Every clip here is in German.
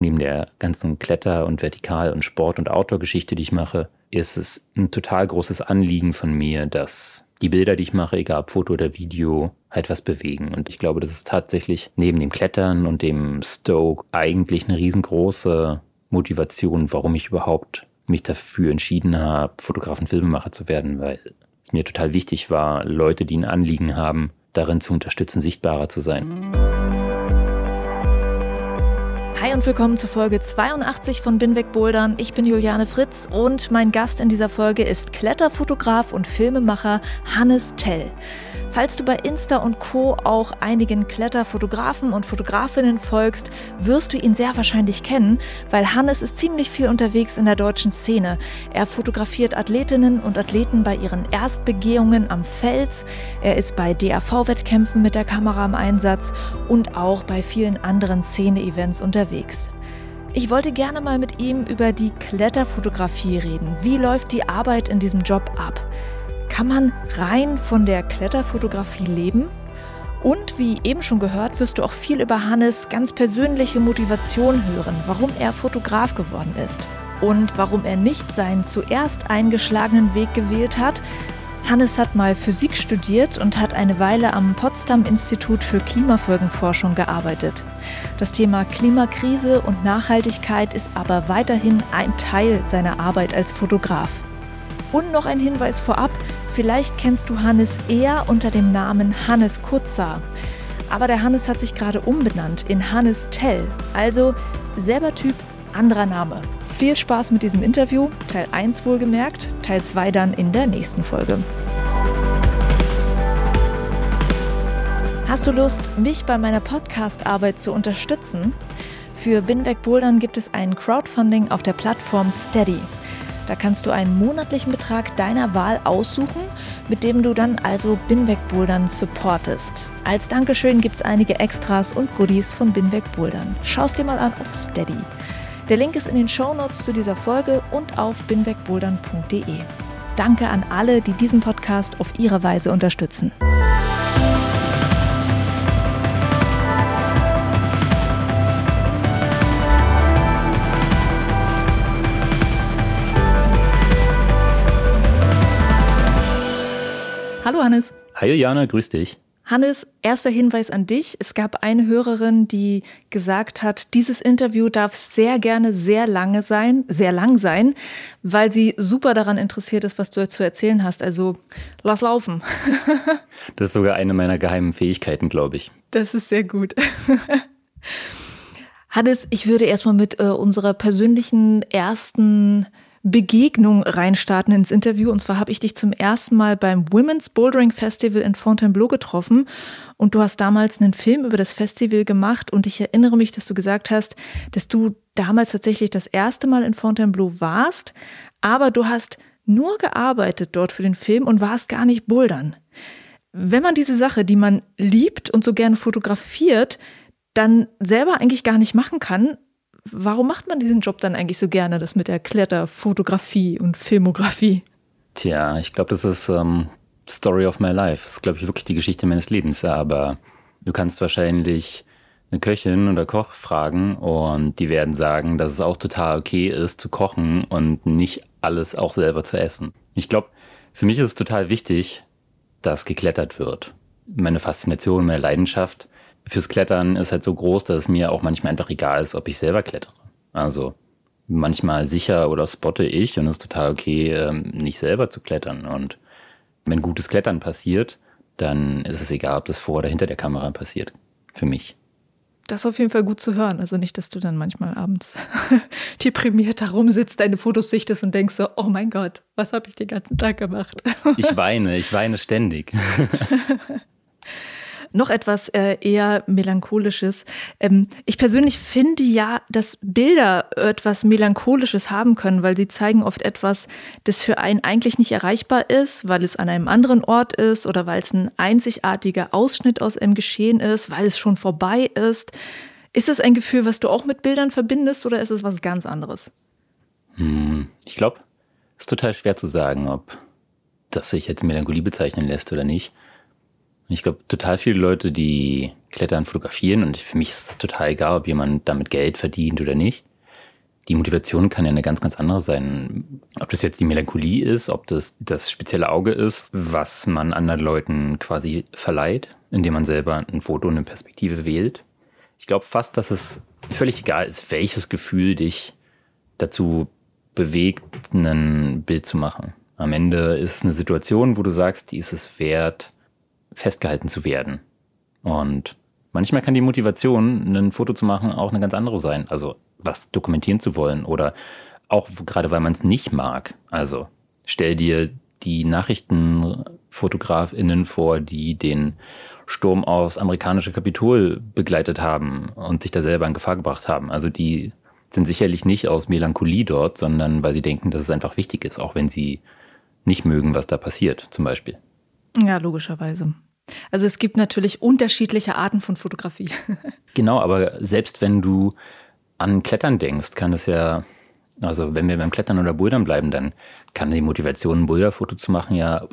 Neben der ganzen Kletter- und Vertikal- und Sport- und Outdoor-Geschichte, die ich mache, ist es ein total großes Anliegen von mir, dass die Bilder, die ich mache, egal ob Foto oder Video, halt was bewegen. Und ich glaube, das ist tatsächlich neben dem Klettern und dem Stoke eigentlich eine riesengroße Motivation, warum ich überhaupt mich dafür entschieden habe, Fotograf und Filmemacher zu werden, weil es mir total wichtig war, Leute, die ein Anliegen haben, darin zu unterstützen, sichtbarer zu sein. Hi und willkommen zu Folge 82 von Binweg Bouldern. Ich bin Juliane Fritz und mein Gast in dieser Folge ist Kletterfotograf und Filmemacher Hannes Tell. Falls du bei Insta und Co. auch einigen Kletterfotografen und Fotografinnen folgst, wirst du ihn sehr wahrscheinlich kennen, weil Hannes ist ziemlich viel unterwegs in der deutschen Szene. Er fotografiert Athletinnen und Athleten bei ihren Erstbegehungen am Fels. Er ist bei DAV-Wettkämpfen mit der Kamera im Einsatz und auch bei vielen anderen Szene-Events unterwegs. Ich wollte gerne mal mit ihm über die Kletterfotografie reden. Wie läuft die Arbeit in diesem Job ab? Kann man rein von der Kletterfotografie leben? Und wie eben schon gehört, wirst du auch viel über Hannes ganz persönliche Motivation hören, warum er Fotograf geworden ist und warum er nicht seinen zuerst eingeschlagenen Weg gewählt hat. Hannes hat mal Physik studiert und hat eine Weile am Potsdam Institut für Klimafolgenforschung gearbeitet. Das Thema Klimakrise und Nachhaltigkeit ist aber weiterhin ein Teil seiner Arbeit als Fotograf. Und noch ein Hinweis vorab, vielleicht kennst du Hannes eher unter dem Namen Hannes Kutzer. Aber der Hannes hat sich gerade umbenannt in Hannes Tell, also selber Typ, anderer Name. Viel Spaß mit diesem Interview, Teil 1 wohlgemerkt, Teil 2 dann in der nächsten Folge. Hast du Lust, mich bei meiner Podcast-Arbeit zu unterstützen? Für Binweg Bouldern gibt es ein Crowdfunding auf der Plattform Steady. Da kannst du einen monatlichen Betrag deiner Wahl aussuchen, mit dem du dann also Binweg Bouldern supportest. Als Dankeschön gibt es einige Extras und Goodies von Binweg Bouldern. Schau es dir mal an auf Steady. Der Link ist in den Shownotes zu dieser Folge und auf binwegbouldern.de. Danke an alle, die diesen Podcast auf ihre Weise unterstützen. Hallo Hannes. Hi Jana, grüß dich. Hannes, erster Hinweis an dich. Es gab eine Hörerin, die gesagt hat, dieses Interview darf sehr gerne sehr lange sein, sehr lang sein, weil sie super daran interessiert ist, was du zu erzählen hast. Also lass laufen. das ist sogar eine meiner geheimen Fähigkeiten, glaube ich. Das ist sehr gut. Hannes, ich würde erstmal mit äh, unserer persönlichen ersten Begegnung reinstarten ins Interview. Und zwar habe ich dich zum ersten Mal beim Women's Bouldering Festival in Fontainebleau getroffen. Und du hast damals einen Film über das Festival gemacht. Und ich erinnere mich, dass du gesagt hast, dass du damals tatsächlich das erste Mal in Fontainebleau warst. Aber du hast nur gearbeitet dort für den Film und warst gar nicht bouldern. Wenn man diese Sache, die man liebt und so gerne fotografiert, dann selber eigentlich gar nicht machen kann, warum macht man diesen Job dann eigentlich so gerne, das mit der Kletterfotografie und Filmografie? Tja, ich glaube, das ist ähm, Story of my life. Das ist, glaube ich, wirklich die Geschichte meines Lebens. Aber du kannst wahrscheinlich eine Köchin oder Koch fragen und die werden sagen, dass es auch total okay ist zu kochen und nicht alles auch selber zu essen. Ich glaube, für mich ist es total wichtig, dass geklettert wird. Meine Faszination, meine Leidenschaft fürs Klettern ist halt so groß, dass es mir auch manchmal einfach egal ist, ob ich selber klettere. Also manchmal sicher oder spotte ich und es ist total okay, ähm, nicht selber zu klettern. Und wenn gutes Klettern passiert, dann ist es egal, ob das vor oder hinter der Kamera passiert. Für mich. Das ist auf jeden Fall gut zu hören. Also nicht, dass du dann manchmal abends deprimiert da rumsitzt, deine Fotos sichtest und denkst so, oh mein Gott, was habe ich den ganzen Tag gemacht? ich weine, ich weine ständig. Noch etwas äh, eher melancholisches. Ähm, ich persönlich finde ja, dass Bilder etwas melancholisches haben können, weil sie zeigen oft etwas, das für einen eigentlich nicht erreichbar ist, weil es an einem anderen Ort ist oder weil es ein einzigartiger Ausschnitt aus einem Geschehen ist, weil es schon vorbei ist. Ist das ein Gefühl, was du auch mit Bildern verbindest oder ist es was ganz anderes? Hm, ich glaube, es ist total schwer zu sagen, ob das sich jetzt Melancholie bezeichnen lässt oder nicht. Ich glaube, total viele Leute, die Klettern fotografieren, und für mich ist es total egal, ob jemand damit Geld verdient oder nicht. Die Motivation kann ja eine ganz, ganz andere sein. Ob das jetzt die Melancholie ist, ob das das spezielle Auge ist, was man anderen Leuten quasi verleiht, indem man selber ein Foto und eine Perspektive wählt. Ich glaube fast, dass es völlig egal ist, welches Gefühl dich dazu bewegt, ein Bild zu machen. Am Ende ist es eine Situation, wo du sagst, die ist es wert, festgehalten zu werden. Und manchmal kann die Motivation, ein Foto zu machen, auch eine ganz andere sein. Also was dokumentieren zu wollen oder auch gerade weil man es nicht mag. Also stell dir die Nachrichtenfotografinnen vor, die den Sturm aufs amerikanische Kapitol begleitet haben und sich da selber in Gefahr gebracht haben. Also die sind sicherlich nicht aus Melancholie dort, sondern weil sie denken, dass es einfach wichtig ist, auch wenn sie nicht mögen, was da passiert, zum Beispiel. Ja, logischerweise. Also es gibt natürlich unterschiedliche Arten von Fotografie. genau, aber selbst wenn du an Klettern denkst, kann es ja, also wenn wir beim Klettern oder Bouldern bleiben, dann kann die Motivation, ein Boulderfoto zu machen, ja,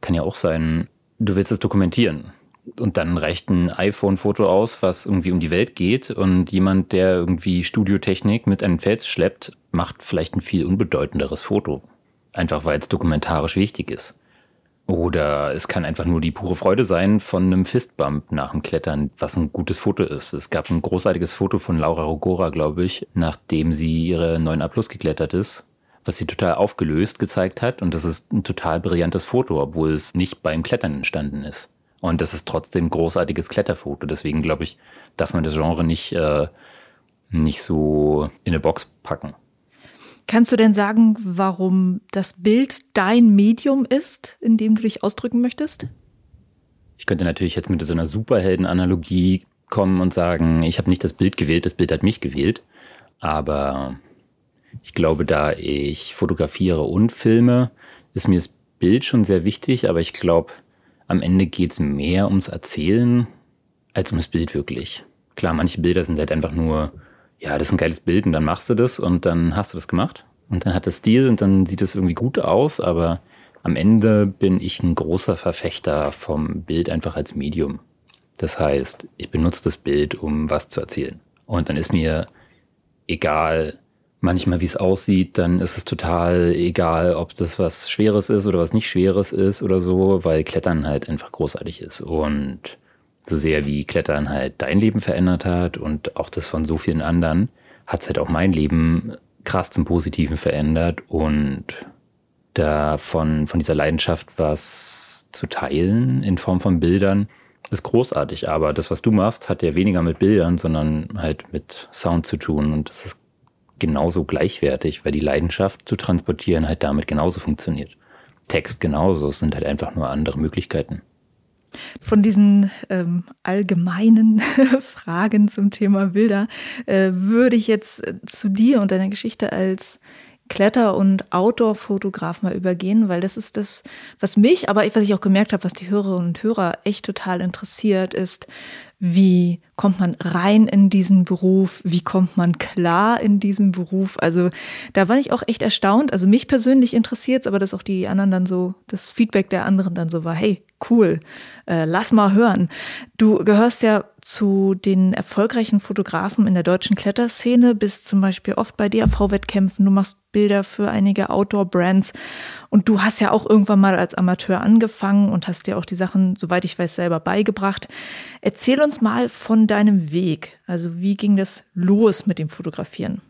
kann ja auch sein, du willst es dokumentieren. Und dann reicht ein iPhone-Foto aus, was irgendwie um die Welt geht. Und jemand, der irgendwie Studiotechnik mit einem Fels schleppt, macht vielleicht ein viel unbedeutenderes Foto. Einfach weil es dokumentarisch wichtig ist. Oder es kann einfach nur die pure Freude sein von einem Fistbump nach dem Klettern, was ein gutes Foto ist. Es gab ein großartiges Foto von Laura Rogora, glaube ich, nachdem sie ihre 9a Plus geklettert ist, was sie total aufgelöst gezeigt hat. Und das ist ein total brillantes Foto, obwohl es nicht beim Klettern entstanden ist. Und das ist trotzdem ein großartiges Kletterfoto. Deswegen glaube ich, darf man das Genre nicht, äh, nicht so in eine Box packen. Kannst du denn sagen, warum das Bild dein Medium ist, in dem du dich ausdrücken möchtest? Ich könnte natürlich jetzt mit so einer Superhelden-Analogie kommen und sagen, ich habe nicht das Bild gewählt, das Bild hat mich gewählt. Aber ich glaube, da ich fotografiere und filme, ist mir das Bild schon sehr wichtig, aber ich glaube, am Ende geht es mehr ums Erzählen als ums Bild wirklich. Klar, manche Bilder sind halt einfach nur ja, das ist ein geiles Bild und dann machst du das und dann hast du das gemacht. Und dann hat es Stil und dann sieht es irgendwie gut aus, aber am Ende bin ich ein großer Verfechter vom Bild einfach als Medium. Das heißt, ich benutze das Bild, um was zu erzählen. Und dann ist mir egal, manchmal wie es aussieht, dann ist es total egal, ob das was Schweres ist oder was nicht Schweres ist oder so, weil Klettern halt einfach großartig ist. Und so sehr wie Klettern halt dein Leben verändert hat und auch das von so vielen anderen, hat es halt auch mein Leben krass zum Positiven verändert und da von, von dieser Leidenschaft was zu teilen in Form von Bildern ist großartig. Aber das, was du machst, hat ja weniger mit Bildern, sondern halt mit Sound zu tun und das ist genauso gleichwertig, weil die Leidenschaft zu transportieren halt damit genauso funktioniert. Text genauso, es sind halt einfach nur andere Möglichkeiten. Von diesen ähm, allgemeinen Fragen zum Thema Bilder äh, würde ich jetzt äh, zu dir und deiner Geschichte als Kletter- und Outdoor-Fotograf mal übergehen, weil das ist das, was mich, aber was ich auch gemerkt habe, was die Hörerinnen und Hörer echt total interessiert, ist, wie kommt man rein in diesen Beruf, wie kommt man klar in diesen Beruf. Also da war ich auch echt erstaunt. Also mich persönlich interessiert es, aber dass auch die anderen dann so, das Feedback der anderen dann so war, hey, cool, äh, lass mal hören. Du gehörst ja zu den erfolgreichen Fotografen in der deutschen Kletterszene, bist zum Beispiel oft bei DAV-Wettkämpfen, du machst Bilder für einige Outdoor-Brands und du hast ja auch irgendwann mal als Amateur angefangen und hast dir auch die Sachen, soweit ich weiß, selber beigebracht. Erzähl uns mal von deinem Weg. Also wie ging das los mit dem Fotografieren?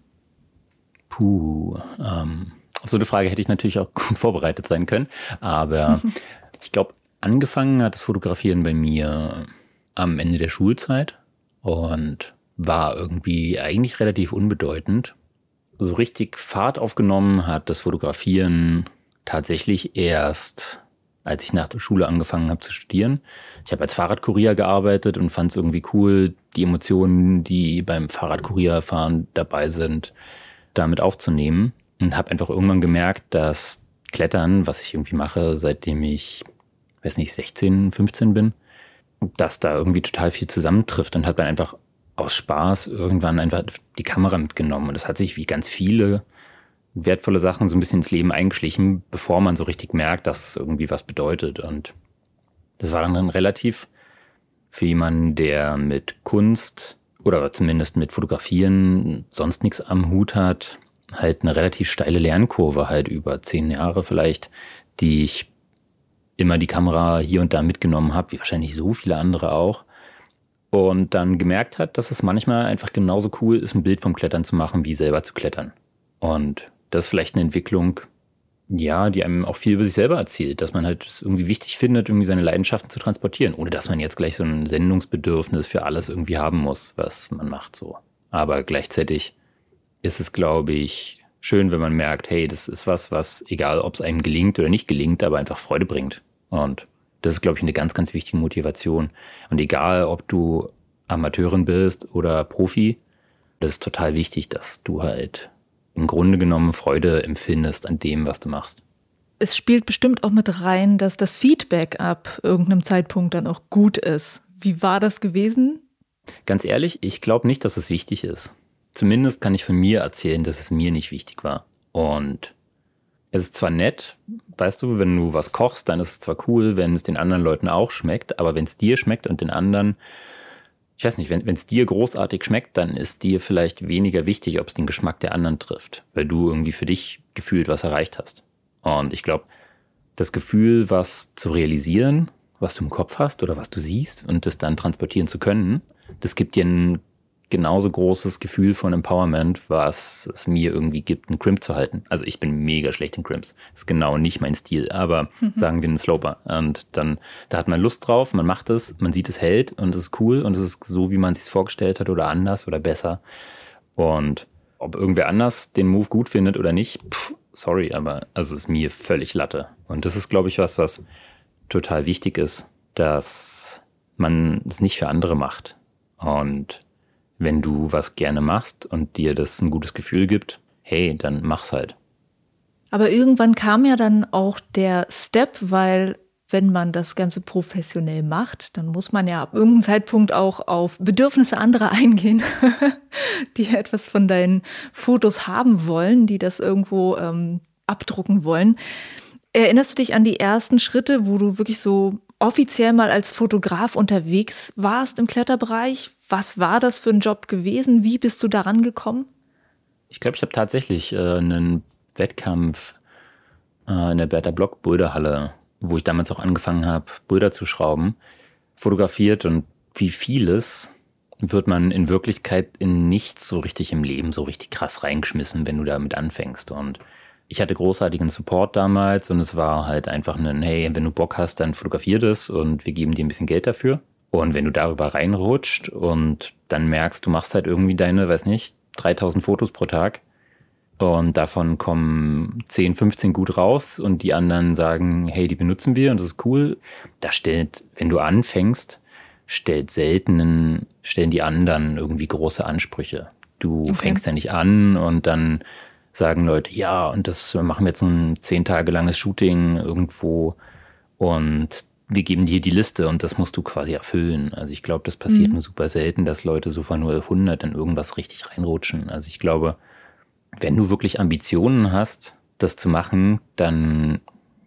Puh, ähm, auf so eine Frage hätte ich natürlich auch gut vorbereitet sein können, aber ich glaube, Angefangen hat das Fotografieren bei mir am Ende der Schulzeit und war irgendwie eigentlich relativ unbedeutend. So richtig Fahrt aufgenommen hat das Fotografieren tatsächlich erst als ich nach der Schule angefangen habe zu studieren. Ich habe als Fahrradkurier gearbeitet und fand es irgendwie cool, die Emotionen, die beim Fahrradkurierfahren dabei sind, damit aufzunehmen. Und habe einfach irgendwann gemerkt, dass Klettern, was ich irgendwie mache, seitdem ich, weiß nicht, 16, 15 bin, dass da irgendwie total viel zusammentrifft und hat dann einfach aus Spaß irgendwann einfach die Kamera mitgenommen. Und das hat sich wie ganz viele wertvolle Sachen so ein bisschen ins Leben eingeschlichen, bevor man so richtig merkt, dass es irgendwie was bedeutet. Und das war dann relativ für jemanden, der mit Kunst oder zumindest mit Fotografieren sonst nichts am Hut hat, halt eine relativ steile Lernkurve, halt über zehn Jahre vielleicht, die ich immer die Kamera hier und da mitgenommen habe, wie wahrscheinlich so viele andere auch. Und dann gemerkt hat, dass es manchmal einfach genauso cool ist, ein Bild vom Klettern zu machen, wie selber zu klettern. Und das ist vielleicht eine Entwicklung, ja, die einem auch viel über sich selber erzählt, dass man halt es irgendwie wichtig findet, irgendwie seine Leidenschaften zu transportieren, ohne dass man jetzt gleich so ein Sendungsbedürfnis für alles irgendwie haben muss, was man macht so. Aber gleichzeitig ist es, glaube ich, schön, wenn man merkt, hey, das ist was, was, egal ob es einem gelingt oder nicht gelingt, aber einfach Freude bringt. Und das ist, glaube ich, eine ganz, ganz wichtige Motivation. Und egal, ob du Amateurin bist oder Profi, das ist total wichtig, dass du halt im Grunde genommen Freude empfindest an dem, was du machst. Es spielt bestimmt auch mit rein, dass das Feedback ab irgendeinem Zeitpunkt dann auch gut ist. Wie war das gewesen? Ganz ehrlich, ich glaube nicht, dass es wichtig ist. Zumindest kann ich von mir erzählen, dass es mir nicht wichtig war. Und es ist zwar nett, weißt du, wenn du was kochst, dann ist es zwar cool, wenn es den anderen Leuten auch schmeckt, aber wenn es dir schmeckt und den anderen ich weiß nicht, wenn es dir großartig schmeckt, dann ist dir vielleicht weniger wichtig, ob es den Geschmack der anderen trifft, weil du irgendwie für dich gefühlt was erreicht hast. Und ich glaube, das Gefühl, was zu realisieren, was du im Kopf hast oder was du siehst und das dann transportieren zu können, das gibt dir ein genauso großes Gefühl von Empowerment, was es mir irgendwie gibt, einen Crimp zu halten. Also ich bin mega schlecht in Crimps. Ist genau nicht mein Stil, aber mhm. sagen wir einen Sloper. Und dann, da hat man Lust drauf, man macht es, man sieht es hält und es ist cool und es ist so, wie man es sich vorgestellt hat oder anders oder besser. Und ob irgendwer anders den Move gut findet oder nicht, pff, sorry, aber also ist mir völlig Latte. Und das ist, glaube ich, was, was total wichtig ist, dass man es nicht für andere macht. Und wenn du was gerne machst und dir das ein gutes Gefühl gibt, hey, dann mach's halt. Aber irgendwann kam ja dann auch der Step, weil wenn man das Ganze professionell macht, dann muss man ja ab irgendeinem Zeitpunkt auch auf Bedürfnisse anderer eingehen, die etwas von deinen Fotos haben wollen, die das irgendwo ähm, abdrucken wollen. Erinnerst du dich an die ersten Schritte, wo du wirklich so offiziell mal als Fotograf unterwegs warst im Kletterbereich? Was war das für ein Job gewesen? Wie bist du daran gekommen? Ich glaube, ich habe tatsächlich äh, einen Wettkampf äh, in der Bertha Block Brüderhalle, wo ich damals auch angefangen habe, Brüder zu schrauben, fotografiert und wie vieles wird man in Wirklichkeit in nichts so richtig im Leben so richtig krass reingeschmissen, wenn du damit anfängst. Und ich hatte großartigen Support damals und es war halt einfach ein, hey, wenn du Bock hast, dann fotografier das und wir geben dir ein bisschen Geld dafür. Und wenn du darüber reinrutscht und dann merkst, du machst halt irgendwie deine, weiß nicht, 3000 Fotos pro Tag und davon kommen 10, 15 gut raus und die anderen sagen, hey, die benutzen wir und das ist cool. Da stellt, wenn du anfängst, stellt selten, stellen die anderen irgendwie große Ansprüche. Du okay. fängst ja nicht an und dann sagen Leute, ja, und das machen wir jetzt ein zehn Tage langes Shooting irgendwo und wir geben dir die Liste und das musst du quasi erfüllen. Also ich glaube, das passiert mhm. nur super selten, dass Leute so von 0 auf 100 in irgendwas richtig reinrutschen. Also ich glaube, wenn du wirklich Ambitionen hast, das zu machen, dann,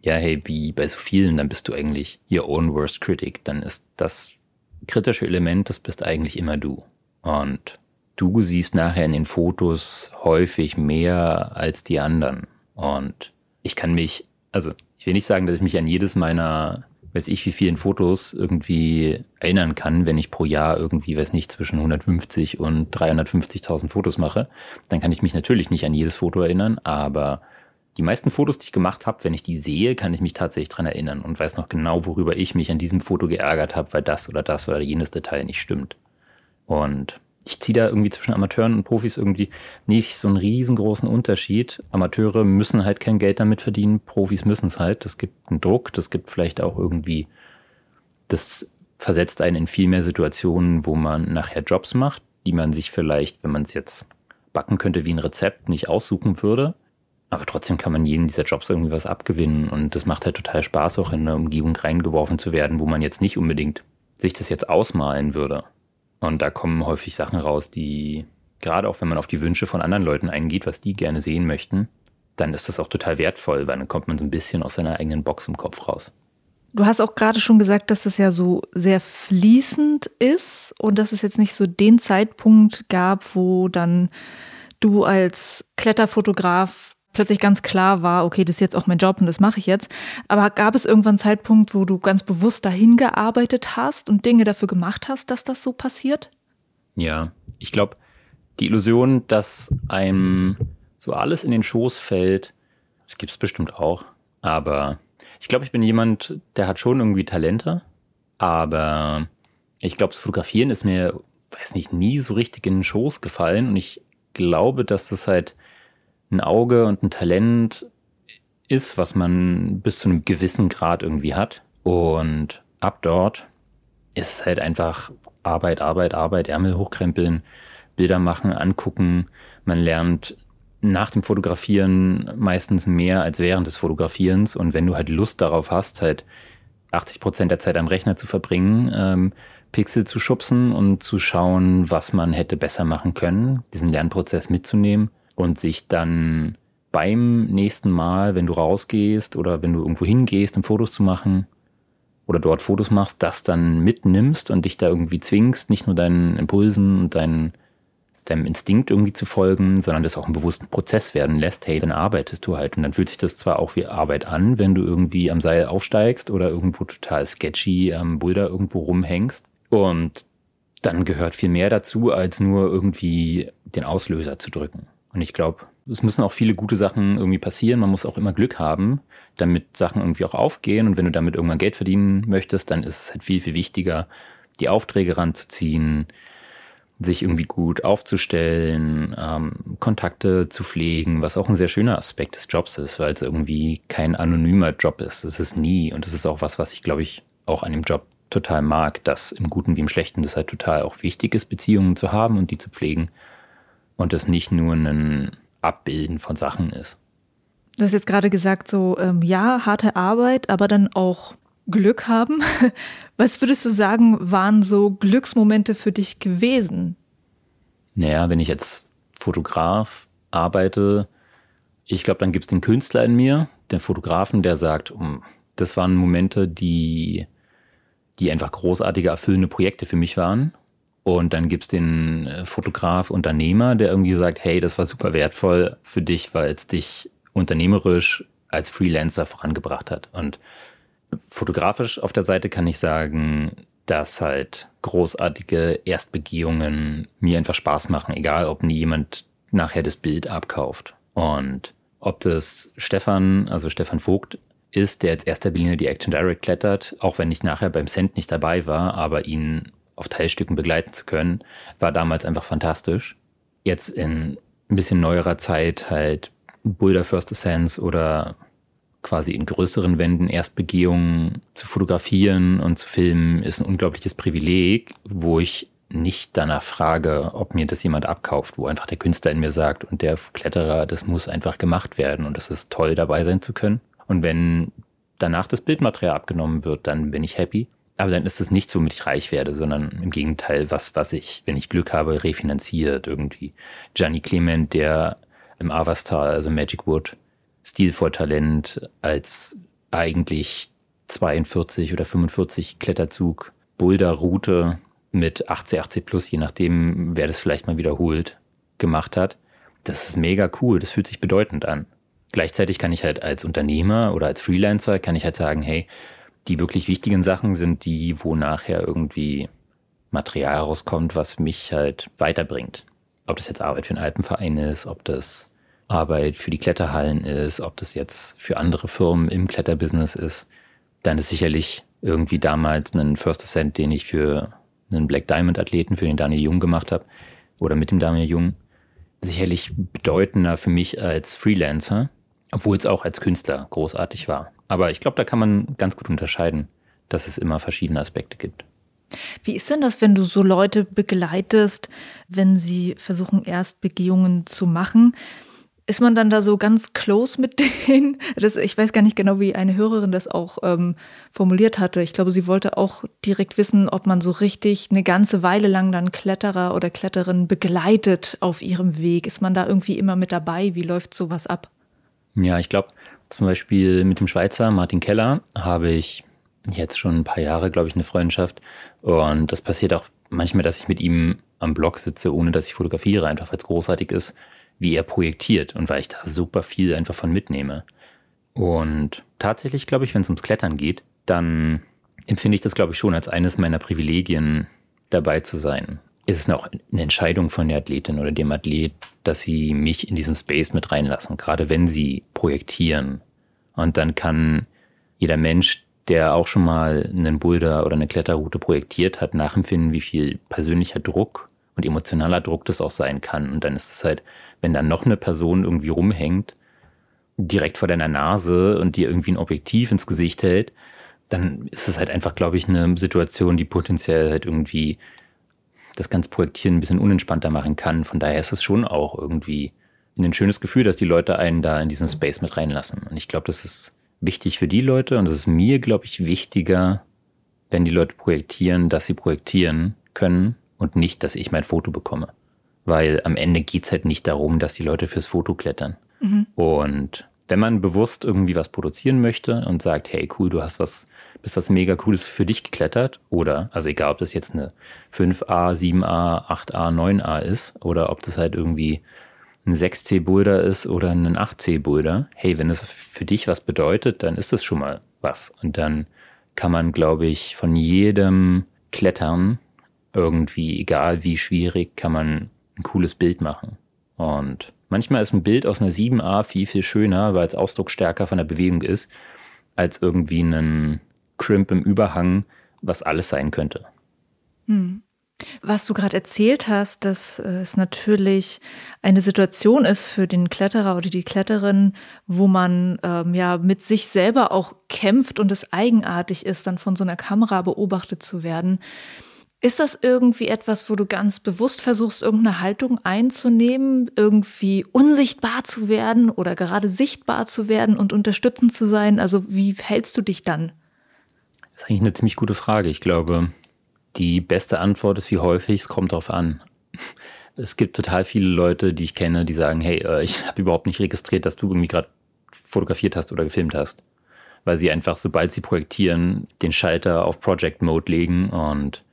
ja, hey, wie bei so vielen, dann bist du eigentlich your own worst critic. Dann ist das kritische Element, das bist eigentlich immer du. Und du siehst nachher in den Fotos häufig mehr als die anderen. Und ich kann mich, also ich will nicht sagen, dass ich mich an jedes meiner, weiß ich wie vielen Fotos irgendwie erinnern kann, wenn ich pro Jahr irgendwie, weiß nicht, zwischen 150 und 350.000 Fotos mache. Dann kann ich mich natürlich nicht an jedes Foto erinnern, aber die meisten Fotos, die ich gemacht habe, wenn ich die sehe, kann ich mich tatsächlich dran erinnern und weiß noch genau, worüber ich mich an diesem Foto geärgert habe, weil das oder das oder jenes Detail nicht stimmt. Und ich ziehe da irgendwie zwischen Amateuren und Profis irgendwie nicht so einen riesengroßen Unterschied. Amateure müssen halt kein Geld damit verdienen, Profis müssen es halt. Das gibt einen Druck, das gibt vielleicht auch irgendwie, das versetzt einen in viel mehr Situationen, wo man nachher Jobs macht, die man sich vielleicht, wenn man es jetzt backen könnte wie ein Rezept, nicht aussuchen würde. Aber trotzdem kann man jeden dieser Jobs irgendwie was abgewinnen und das macht halt total Spaß, auch in eine Umgebung reingeworfen zu werden, wo man jetzt nicht unbedingt sich das jetzt ausmalen würde. Und da kommen häufig Sachen raus, die, gerade auch wenn man auf die Wünsche von anderen Leuten eingeht, was die gerne sehen möchten, dann ist das auch total wertvoll, weil dann kommt man so ein bisschen aus seiner eigenen Box im Kopf raus. Du hast auch gerade schon gesagt, dass es ja so sehr fließend ist und dass es jetzt nicht so den Zeitpunkt gab, wo dann du als Kletterfotograf plötzlich ganz klar war, okay, das ist jetzt auch mein Job und das mache ich jetzt. Aber gab es irgendwann einen Zeitpunkt, wo du ganz bewusst dahin gearbeitet hast und Dinge dafür gemacht hast, dass das so passiert? Ja, ich glaube, die Illusion, dass einem so alles in den Schoß fällt, das gibt es bestimmt auch. Aber ich glaube, ich bin jemand, der hat schon irgendwie Talente. Aber ich glaube, das Fotografieren ist mir, weiß nicht, nie so richtig in den Schoß gefallen. Und ich glaube, dass das halt ein Auge und ein Talent ist, was man bis zu einem gewissen Grad irgendwie hat. Und ab dort ist es halt einfach Arbeit, Arbeit, Arbeit, Ärmel hochkrempeln, Bilder machen, angucken. Man lernt nach dem Fotografieren meistens mehr als während des Fotografierens. Und wenn du halt Lust darauf hast, halt 80 Prozent der Zeit am Rechner zu verbringen, ähm, Pixel zu schubsen und zu schauen, was man hätte besser machen können, diesen Lernprozess mitzunehmen und sich dann beim nächsten Mal, wenn du rausgehst oder wenn du irgendwo hingehst, um Fotos zu machen oder dort Fotos machst, das dann mitnimmst und dich da irgendwie zwingst, nicht nur deinen Impulsen und deinen, deinem Instinkt irgendwie zu folgen, sondern das auch einen bewussten Prozess werden lässt, hey, dann arbeitest du halt. Und dann fühlt sich das zwar auch wie Arbeit an, wenn du irgendwie am Seil aufsteigst oder irgendwo total sketchy am Boulder irgendwo rumhängst. Und dann gehört viel mehr dazu, als nur irgendwie den Auslöser zu drücken. Und ich glaube, es müssen auch viele gute Sachen irgendwie passieren. Man muss auch immer Glück haben, damit Sachen irgendwie auch aufgehen. Und wenn du damit irgendwann Geld verdienen möchtest, dann ist es halt viel, viel wichtiger, die Aufträge ranzuziehen, sich irgendwie gut aufzustellen, ähm, Kontakte zu pflegen, was auch ein sehr schöner Aspekt des Jobs ist, weil es irgendwie kein anonymer Job ist. Das ist nie. Und das ist auch was, was ich, glaube ich, auch an dem Job total mag, dass im Guten wie im Schlechten das halt total auch wichtig ist, Beziehungen zu haben und die zu pflegen und es nicht nur ein Abbilden von Sachen ist. Du hast jetzt gerade gesagt, so ähm, ja, harte Arbeit, aber dann auch Glück haben. Was würdest du sagen, waren so Glücksmomente für dich gewesen? Naja, wenn ich als Fotograf arbeite, ich glaube, dann gibt es den Künstler in mir, den Fotografen, der sagt, das waren Momente, die, die einfach großartige, erfüllende Projekte für mich waren. Und dann gibt's den äh, Fotograf, Unternehmer, der irgendwie sagt, hey, das war super wertvoll für dich, weil es dich unternehmerisch als Freelancer vorangebracht hat. Und fotografisch auf der Seite kann ich sagen, dass halt großartige Erstbegehungen mir einfach Spaß machen, egal ob nie jemand nachher das Bild abkauft. Und ob das Stefan, also Stefan Vogt, ist, der als erster Berliner die Action Direct klettert, auch wenn ich nachher beim Cent nicht dabei war, aber ihn auf Teilstücken begleiten zu können, war damals einfach fantastisch. Jetzt in ein bisschen neuerer Zeit halt Boulder First Ascents oder quasi in größeren Wänden Erstbegehungen zu fotografieren und zu filmen, ist ein unglaubliches Privileg, wo ich nicht danach frage, ob mir das jemand abkauft, wo einfach der Künstler in mir sagt und der Kletterer, das muss einfach gemacht werden und es ist toll dabei sein zu können. Und wenn danach das Bildmaterial abgenommen wird, dann bin ich happy. Aber dann ist es nicht so, womit ich reich werde, sondern im Gegenteil, was, was ich, wenn ich Glück habe, refinanziert irgendwie. Gianni Clement, der im Avastal, also Magic Wood, stilvoll Talent als eigentlich 42 oder 45 Kletterzug, Boulder-Route mit 80, 80 plus, je nachdem, wer das vielleicht mal wiederholt, gemacht hat. Das ist mega cool, das fühlt sich bedeutend an. Gleichzeitig kann ich halt als Unternehmer oder als Freelancer, kann ich halt sagen, hey, die wirklich wichtigen Sachen sind die, wo nachher irgendwie Material rauskommt, was mich halt weiterbringt. Ob das jetzt Arbeit für einen Alpenverein ist, ob das Arbeit für die Kletterhallen ist, ob das jetzt für andere Firmen im Kletterbusiness ist, dann ist sicherlich irgendwie damals ein First Ascent, den ich für einen Black Diamond Athleten, für den Daniel Jung gemacht habe, oder mit dem Daniel Jung sicherlich bedeutender für mich als Freelancer, obwohl es auch als Künstler großartig war. Aber ich glaube, da kann man ganz gut unterscheiden, dass es immer verschiedene Aspekte gibt. Wie ist denn das, wenn du so Leute begleitest, wenn sie versuchen, Erstbegehungen zu machen? Ist man dann da so ganz close mit denen? Das, ich weiß gar nicht genau, wie eine Hörerin das auch ähm, formuliert hatte. Ich glaube, sie wollte auch direkt wissen, ob man so richtig eine ganze Weile lang dann Kletterer oder Kletterin begleitet auf ihrem Weg. Ist man da irgendwie immer mit dabei? Wie läuft sowas ab? Ja, ich glaube, zum Beispiel mit dem Schweizer Martin Keller habe ich jetzt schon ein paar Jahre, glaube ich, eine Freundschaft. Und das passiert auch manchmal, dass ich mit ihm am Blog sitze, ohne dass ich fotografiere, einfach weil es großartig ist, wie er projektiert und weil ich da super viel einfach von mitnehme. Und tatsächlich, glaube ich, wenn es ums Klettern geht, dann empfinde ich das, glaube ich, schon als eines meiner Privilegien, dabei zu sein. Es ist auch eine Entscheidung von der Athletin oder dem Athlet, dass sie mich in diesen Space mit reinlassen, gerade wenn sie projektieren. Und dann kann jeder Mensch, der auch schon mal einen Boulder oder eine Kletterroute projektiert hat, nachempfinden, wie viel persönlicher Druck und emotionaler Druck das auch sein kann. Und dann ist es halt, wenn dann noch eine Person irgendwie rumhängt, direkt vor deiner Nase und dir irgendwie ein Objektiv ins Gesicht hält, dann ist es halt einfach, glaube ich, eine Situation, die potenziell halt irgendwie das ganze Projektieren ein bisschen unentspannter machen kann. Von daher ist es schon auch irgendwie ein schönes Gefühl, dass die Leute einen da in diesen Space mit reinlassen. Und ich glaube, das ist wichtig für die Leute und es ist mir, glaube ich, wichtiger, wenn die Leute projektieren, dass sie projektieren können und nicht, dass ich mein Foto bekomme. Weil am Ende geht es halt nicht darum, dass die Leute fürs Foto klettern. Mhm. Und wenn man bewusst irgendwie was produzieren möchte und sagt, hey cool, du hast was, bist was mega cooles für dich geklettert oder, also egal, ob das jetzt eine 5a, 7a, 8a, 9a ist oder ob das halt irgendwie ein 6C Boulder ist oder ein 8C Boulder, hey, wenn es für dich was bedeutet, dann ist das schon mal was. Und dann kann man, glaube ich, von jedem Klettern irgendwie, egal wie schwierig, kann man ein cooles Bild machen. Und manchmal ist ein Bild aus einer 7a viel, viel schöner, weil es ausdrucksstärker von der Bewegung ist, als irgendwie ein Crimp im Überhang, was alles sein könnte. Hm. Was du gerade erzählt hast, dass es natürlich eine Situation ist für den Kletterer oder die Kletterin, wo man ähm, ja mit sich selber auch kämpft und es eigenartig ist, dann von so einer Kamera beobachtet zu werden. Ist das irgendwie etwas, wo du ganz bewusst versuchst, irgendeine Haltung einzunehmen, irgendwie unsichtbar zu werden oder gerade sichtbar zu werden und unterstützend zu sein? Also wie hältst du dich dann? Das ist eigentlich eine ziemlich gute Frage. Ich glaube, die beste Antwort ist wie häufig, es kommt darauf an. Es gibt total viele Leute, die ich kenne, die sagen, hey, äh, ich habe überhaupt nicht registriert, dass du irgendwie gerade fotografiert hast oder gefilmt hast. Weil sie einfach, sobald sie projektieren, den Schalter auf Project Mode legen und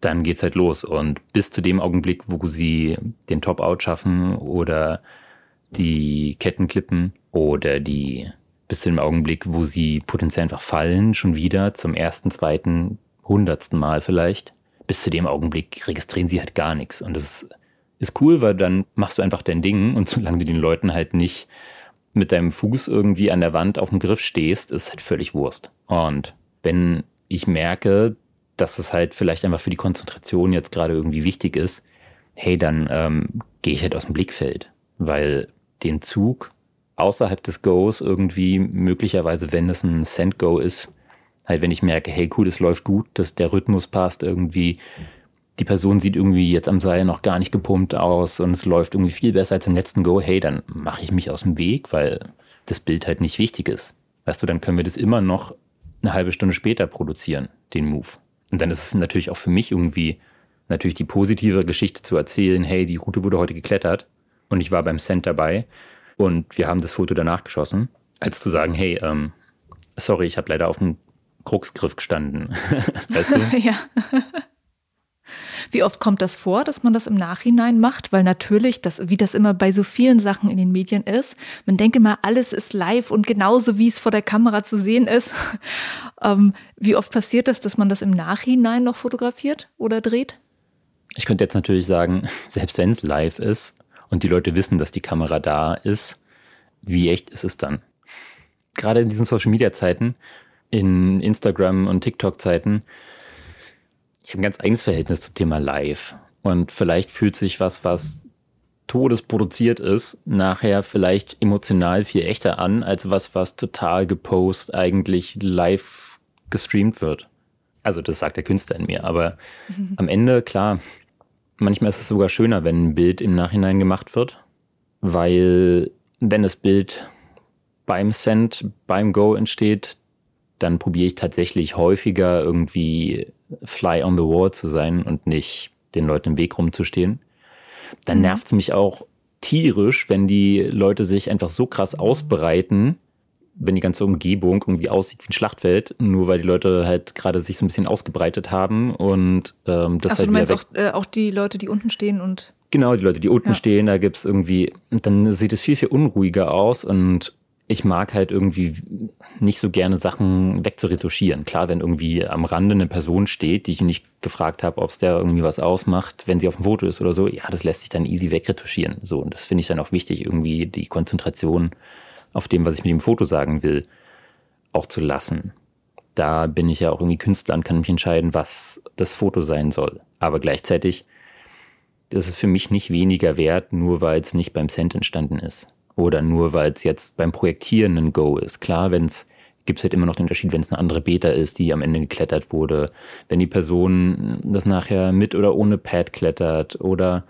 dann geht's halt los. Und bis zu dem Augenblick, wo sie den Top-Out schaffen oder die Ketten klippen oder die bis zu dem Augenblick, wo sie potenziell einfach fallen, schon wieder zum ersten, zweiten, hundertsten Mal vielleicht. Bis zu dem Augenblick registrieren sie halt gar nichts. Und das ist, ist cool, weil dann machst du einfach dein Ding und solange du den Leuten halt nicht mit deinem Fuß irgendwie an der Wand auf dem Griff stehst, ist halt völlig Wurst. Und wenn ich merke, dass es halt vielleicht einfach für die Konzentration jetzt gerade irgendwie wichtig ist, hey, dann ähm, gehe ich halt aus dem Blickfeld, weil den Zug außerhalb des Goes irgendwie möglicherweise, wenn es ein Send-Go ist, halt wenn ich merke, hey cool, es läuft gut, dass der Rhythmus passt irgendwie, die Person sieht irgendwie jetzt am Seil noch gar nicht gepumpt aus und es läuft irgendwie viel besser als im letzten Go, hey, dann mache ich mich aus dem Weg, weil das Bild halt nicht wichtig ist. Weißt du, dann können wir das immer noch eine halbe Stunde später produzieren, den Move. Und dann ist es natürlich auch für mich irgendwie natürlich die positive Geschichte zu erzählen, hey, die Route wurde heute geklettert und ich war beim Cent dabei und wir haben das Foto danach geschossen, als zu sagen, hey, ähm, sorry, ich habe leider auf dem Kruxgriff gestanden. weißt du? ja. Wie oft kommt das vor, dass man das im Nachhinein macht? Weil natürlich, das, wie das immer bei so vielen Sachen in den Medien ist, man denkt immer, alles ist live und genauso, wie es vor der Kamera zu sehen ist. ähm, wie oft passiert das, dass man das im Nachhinein noch fotografiert oder dreht? Ich könnte jetzt natürlich sagen, selbst wenn es live ist und die Leute wissen, dass die Kamera da ist, wie echt ist es dann? Gerade in diesen Social-Media-Zeiten in Instagram- und TikTok-Zeiten, ich habe ein ganz eigenes Verhältnis zum Thema Live. Und vielleicht fühlt sich was, was todesproduziert ist, nachher vielleicht emotional viel echter an, als was, was total gepost eigentlich live gestreamt wird. Also das sagt der Künstler in mir, aber am Ende, klar, manchmal ist es sogar schöner, wenn ein Bild im Nachhinein gemacht wird, weil wenn das Bild beim Send, beim Go entsteht, dann probiere ich tatsächlich häufiger irgendwie fly on the wall zu sein und nicht den Leuten im Weg rumzustehen. Dann mhm. nervt es mich auch tierisch, wenn die Leute sich einfach so krass ausbreiten, wenn die ganze Umgebung irgendwie aussieht wie ein Schlachtfeld, nur weil die Leute halt gerade sich so ein bisschen ausgebreitet haben und ähm, das Achso, halt du meinst auch, äh, auch die Leute, die unten stehen und Genau, die Leute, die unten ja. stehen, da gibt's irgendwie, dann sieht es viel, viel unruhiger aus und ich mag halt irgendwie nicht so gerne Sachen wegzuretuschieren. Klar, wenn irgendwie am Rande eine Person steht, die ich nicht gefragt habe, ob es der irgendwie was ausmacht, wenn sie auf dem Foto ist oder so, ja, das lässt sich dann easy wegretuschieren. So, und das finde ich dann auch wichtig, irgendwie die Konzentration auf dem, was ich mit dem Foto sagen will, auch zu lassen. Da bin ich ja auch irgendwie Künstler und kann mich entscheiden, was das Foto sein soll. Aber gleichzeitig ist es für mich nicht weniger wert, nur weil es nicht beim Cent entstanden ist oder nur weil es jetzt beim Projektieren ein Go ist. Klar, wenn es gibt es halt immer noch den Unterschied, wenn es eine andere Beta ist, die am Ende geklettert wurde, wenn die Person das nachher mit oder ohne Pad klettert oder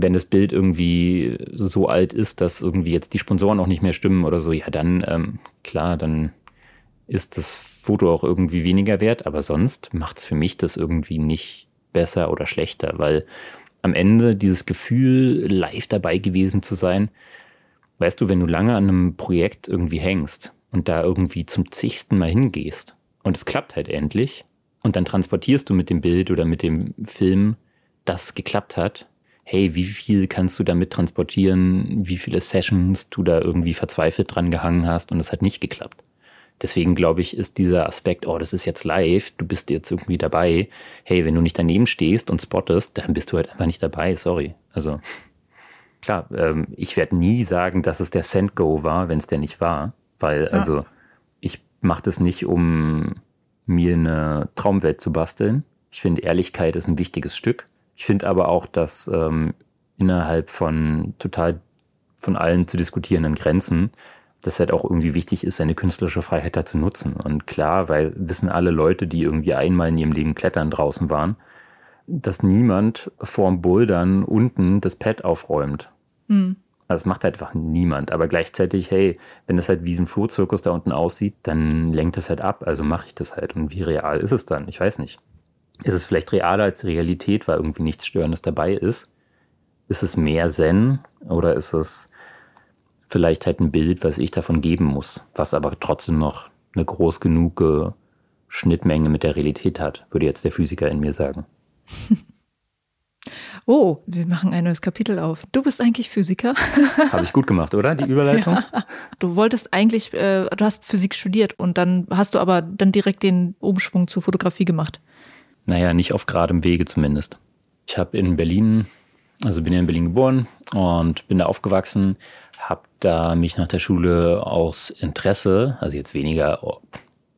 wenn das Bild irgendwie so alt ist, dass irgendwie jetzt die Sponsoren auch nicht mehr stimmen oder so, ja dann ähm, klar, dann ist das Foto auch irgendwie weniger wert, aber sonst macht es für mich das irgendwie nicht besser oder schlechter, weil am Ende dieses Gefühl, live dabei gewesen zu sein, Weißt du, wenn du lange an einem Projekt irgendwie hängst und da irgendwie zum zigsten Mal hingehst und es klappt halt endlich und dann transportierst du mit dem Bild oder mit dem Film, dass es geklappt hat, hey, wie viel kannst du damit transportieren, wie viele Sessions du da irgendwie verzweifelt dran gehangen hast und es hat nicht geklappt. Deswegen glaube ich, ist dieser Aspekt, oh, das ist jetzt live, du bist jetzt irgendwie dabei. Hey, wenn du nicht daneben stehst und spottest, dann bist du halt einfach nicht dabei, sorry. Also klar, ähm, ich werde nie sagen, dass es der Sendgo war, wenn es der nicht war. Weil, ja. also, ich mache das nicht, um mir eine Traumwelt zu basteln. Ich finde, Ehrlichkeit ist ein wichtiges Stück. Ich finde aber auch, dass ähm, innerhalb von total von allen zu diskutierenden Grenzen, das halt auch irgendwie wichtig ist, seine künstlerische Freiheit da zu nutzen. Und klar, weil wissen alle Leute, die irgendwie einmal in ihrem Leben klettern draußen waren, dass niemand vorm Bouldern unten das Pad aufräumt. Mhm. Das macht halt einfach niemand. Aber gleichzeitig, hey, wenn das halt wie ein Flohzirkus da unten aussieht, dann lenkt es halt ab. Also mache ich das halt. Und wie real ist es dann? Ich weiß nicht. Ist es vielleicht realer als die Realität, weil irgendwie nichts Störendes dabei ist? Ist es mehr Zen oder ist es vielleicht halt ein Bild, was ich davon geben muss, was aber trotzdem noch eine groß genug Schnittmenge mit der Realität hat, würde jetzt der Physiker in mir sagen. Oh, wir machen ein neues Kapitel auf. Du bist eigentlich Physiker. Habe ich gut gemacht, oder? Die Überleitung? Ja. Du wolltest eigentlich, äh, du hast Physik studiert und dann hast du aber dann direkt den Umschwung zur Fotografie gemacht. Naja, nicht auf geradem Wege zumindest. Ich habe in Berlin, also bin ja in Berlin geboren und bin da aufgewachsen, habe da mich nach der Schule aus Interesse, also jetzt weniger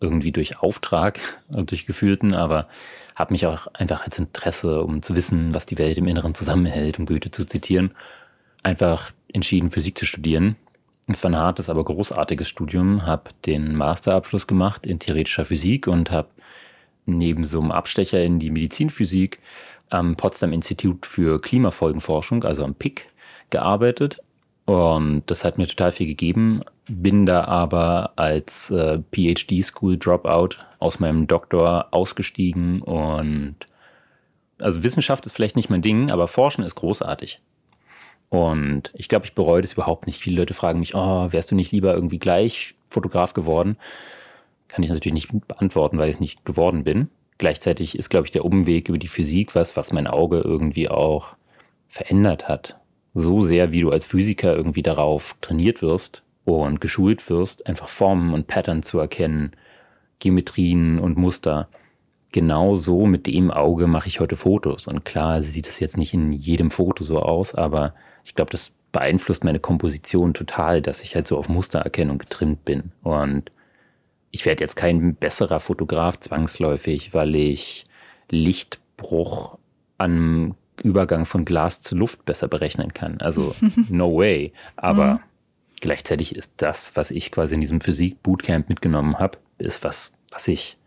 irgendwie durch Auftrag, durch gefühlten, aber habe mich auch einfach als Interesse, um zu wissen, was die Welt im Inneren zusammenhält, um Goethe zu zitieren, einfach entschieden, Physik zu studieren. Es war ein hartes, aber großartiges Studium, habe den Masterabschluss gemacht in theoretischer Physik und habe neben so einem Abstecher in die Medizinphysik am Potsdam Institut für Klimafolgenforschung, also am PIC, gearbeitet. Und das hat mir total viel gegeben, bin da aber als äh, PhD-School-Dropout aus meinem Doktor ausgestiegen und also Wissenschaft ist vielleicht nicht mein Ding, aber Forschen ist großartig. Und ich glaube, ich bereue das überhaupt nicht. Viele Leute fragen mich, oh, wärst du nicht lieber irgendwie gleich Fotograf geworden? Kann ich natürlich nicht beantworten, weil ich es nicht geworden bin. Gleichzeitig ist, glaube ich, der Umweg über die Physik was, was mein Auge irgendwie auch verändert hat. So sehr, wie du als Physiker irgendwie darauf trainiert wirst, und geschult wirst, einfach Formen und Pattern zu erkennen, Geometrien und Muster. Genau so mit dem Auge mache ich heute Fotos. Und klar sieht es jetzt nicht in jedem Foto so aus, aber ich glaube, das beeinflusst meine Komposition total, dass ich halt so auf Mustererkennung getrimmt bin. Und ich werde jetzt kein besserer Fotograf zwangsläufig, weil ich Lichtbruch an Übergang von Glas zu Luft besser berechnen kann. Also no way. Aber mhm. gleichzeitig ist das, was ich quasi in diesem Physik-Bootcamp mitgenommen habe, ist was, was ich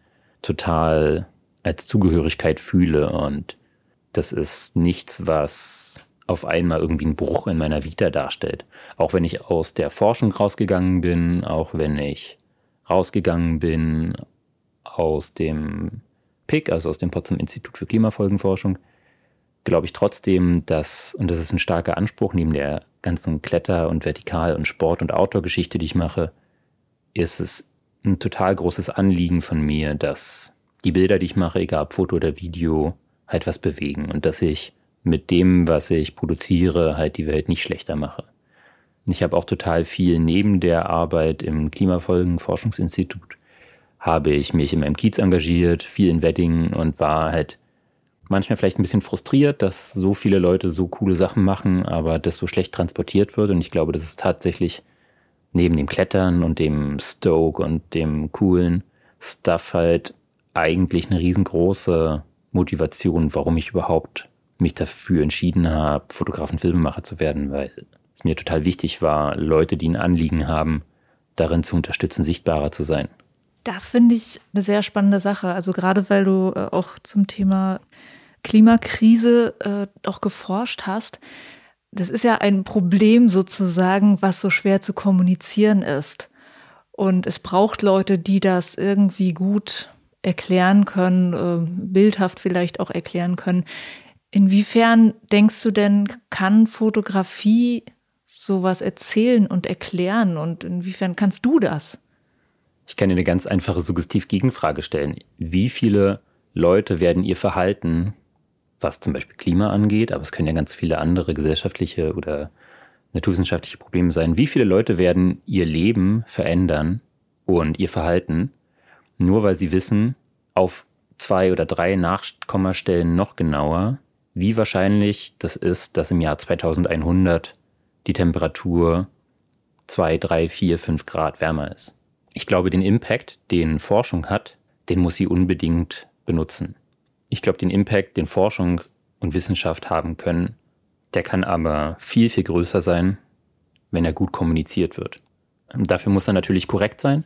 total als Zugehörigkeit fühle. Und das ist nichts, was auf einmal irgendwie einen Bruch in meiner Vita darstellt. Auch wenn ich aus der Forschung rausgegangen bin, auch wenn ich rausgegangen bin aus dem PIC, also aus dem Potsdam Institut für Klimafolgenforschung, glaube ich trotzdem, dass, und das ist ein starker Anspruch neben der ganzen Kletter- und Vertikal- und Sport- und Outdoor-Geschichte, die ich mache, ist es ein total großes Anliegen von mir, dass die Bilder, die ich mache, egal ob Foto oder Video, halt was bewegen und dass ich mit dem, was ich produziere, halt die Welt nicht schlechter mache. Ich habe auch total viel neben der Arbeit im Klimafolgenforschungsinstitut, habe ich mich in meinem Kiez engagiert, viel in Wedding und war halt manchmal vielleicht ein bisschen frustriert, dass so viele Leute so coole Sachen machen, aber das so schlecht transportiert wird. Und ich glaube, das ist tatsächlich neben dem Klettern und dem Stoke und dem coolen Stuff halt eigentlich eine riesengroße Motivation, warum ich überhaupt mich dafür entschieden habe, Fotograf und Filmemacher zu werden, weil es mir total wichtig war, Leute, die ein Anliegen haben, darin zu unterstützen, sichtbarer zu sein. Das finde ich eine sehr spannende Sache. Also gerade weil du äh, auch zum Thema Klimakrise äh, auch geforscht hast. Das ist ja ein Problem sozusagen, was so schwer zu kommunizieren ist. Und es braucht Leute, die das irgendwie gut erklären können, äh, bildhaft vielleicht auch erklären können. Inwiefern denkst du denn, kann Fotografie sowas erzählen und erklären? Und inwiefern kannst du das? Ich kann dir eine ganz einfache Suggestiv-Gegenfrage stellen. Wie viele Leute werden ihr Verhalten was zum Beispiel Klima angeht, aber es können ja ganz viele andere gesellschaftliche oder naturwissenschaftliche Probleme sein. Wie viele Leute werden ihr Leben verändern und ihr Verhalten, nur weil sie wissen, auf zwei oder drei Nachkommastellen noch genauer, wie wahrscheinlich das ist, dass im Jahr 2100 die Temperatur zwei, drei, vier, fünf Grad wärmer ist. Ich glaube, den Impact, den Forschung hat, den muss sie unbedingt benutzen. Ich glaube, den Impact, den Forschung und Wissenschaft haben können, der kann aber viel, viel größer sein, wenn er gut kommuniziert wird. Dafür muss er natürlich korrekt sein,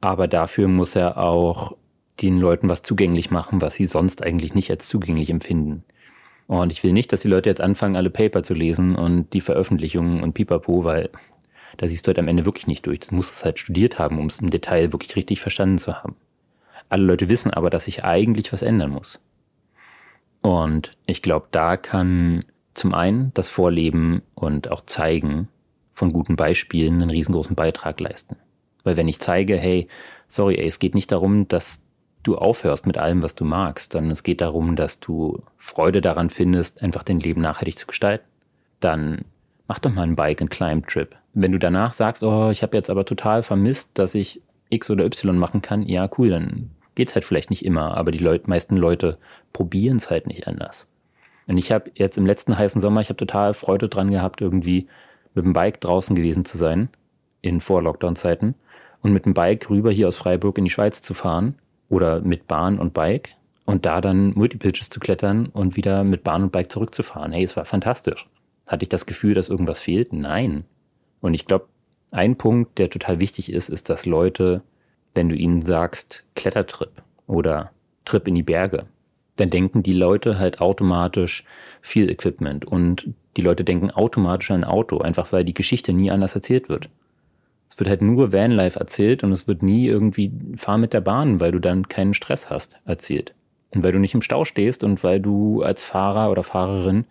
aber dafür muss er auch den Leuten was zugänglich machen, was sie sonst eigentlich nicht als zugänglich empfinden. Und ich will nicht, dass die Leute jetzt anfangen, alle Paper zu lesen und die Veröffentlichungen und pipapo, weil da siehst du halt am Ende wirklich nicht durch. Du musst es halt studiert haben, um es im Detail wirklich richtig verstanden zu haben. Alle Leute wissen aber, dass sich eigentlich was ändern muss. Und ich glaube, da kann zum einen das Vorleben und auch Zeigen von guten Beispielen einen riesengroßen Beitrag leisten. Weil wenn ich zeige, hey, sorry, ey, es geht nicht darum, dass du aufhörst mit allem, was du magst, sondern es geht darum, dass du Freude daran findest, einfach dein Leben nachhaltig zu gestalten. Dann mach doch mal einen Bike-and-Climb-Trip. Wenn du danach sagst, oh, ich habe jetzt aber total vermisst, dass ich X oder Y machen kann, ja, cool, dann geht es halt vielleicht nicht immer, aber die Leut, meisten Leute probieren es halt nicht anders. Und ich habe jetzt im letzten heißen Sommer, ich habe total Freude dran gehabt, irgendwie mit dem Bike draußen gewesen zu sein, in Vor-Lockdown-Zeiten, und mit dem Bike rüber hier aus Freiburg in die Schweiz zu fahren oder mit Bahn und Bike und da dann Multipitches zu klettern und wieder mit Bahn und Bike zurückzufahren. Hey, es war fantastisch. Hatte ich das Gefühl, dass irgendwas fehlt? Nein. Und ich glaube, ein Punkt, der total wichtig ist, ist, dass Leute wenn du ihnen sagst Klettertrip oder Trip in die Berge, dann denken die Leute halt automatisch viel Equipment und die Leute denken automatisch an ein Auto, einfach weil die Geschichte nie anders erzählt wird. Es wird halt nur Vanlife erzählt und es wird nie irgendwie fahr mit der Bahn, weil du dann keinen Stress hast, erzählt. Und weil du nicht im Stau stehst und weil du als Fahrer oder Fahrerin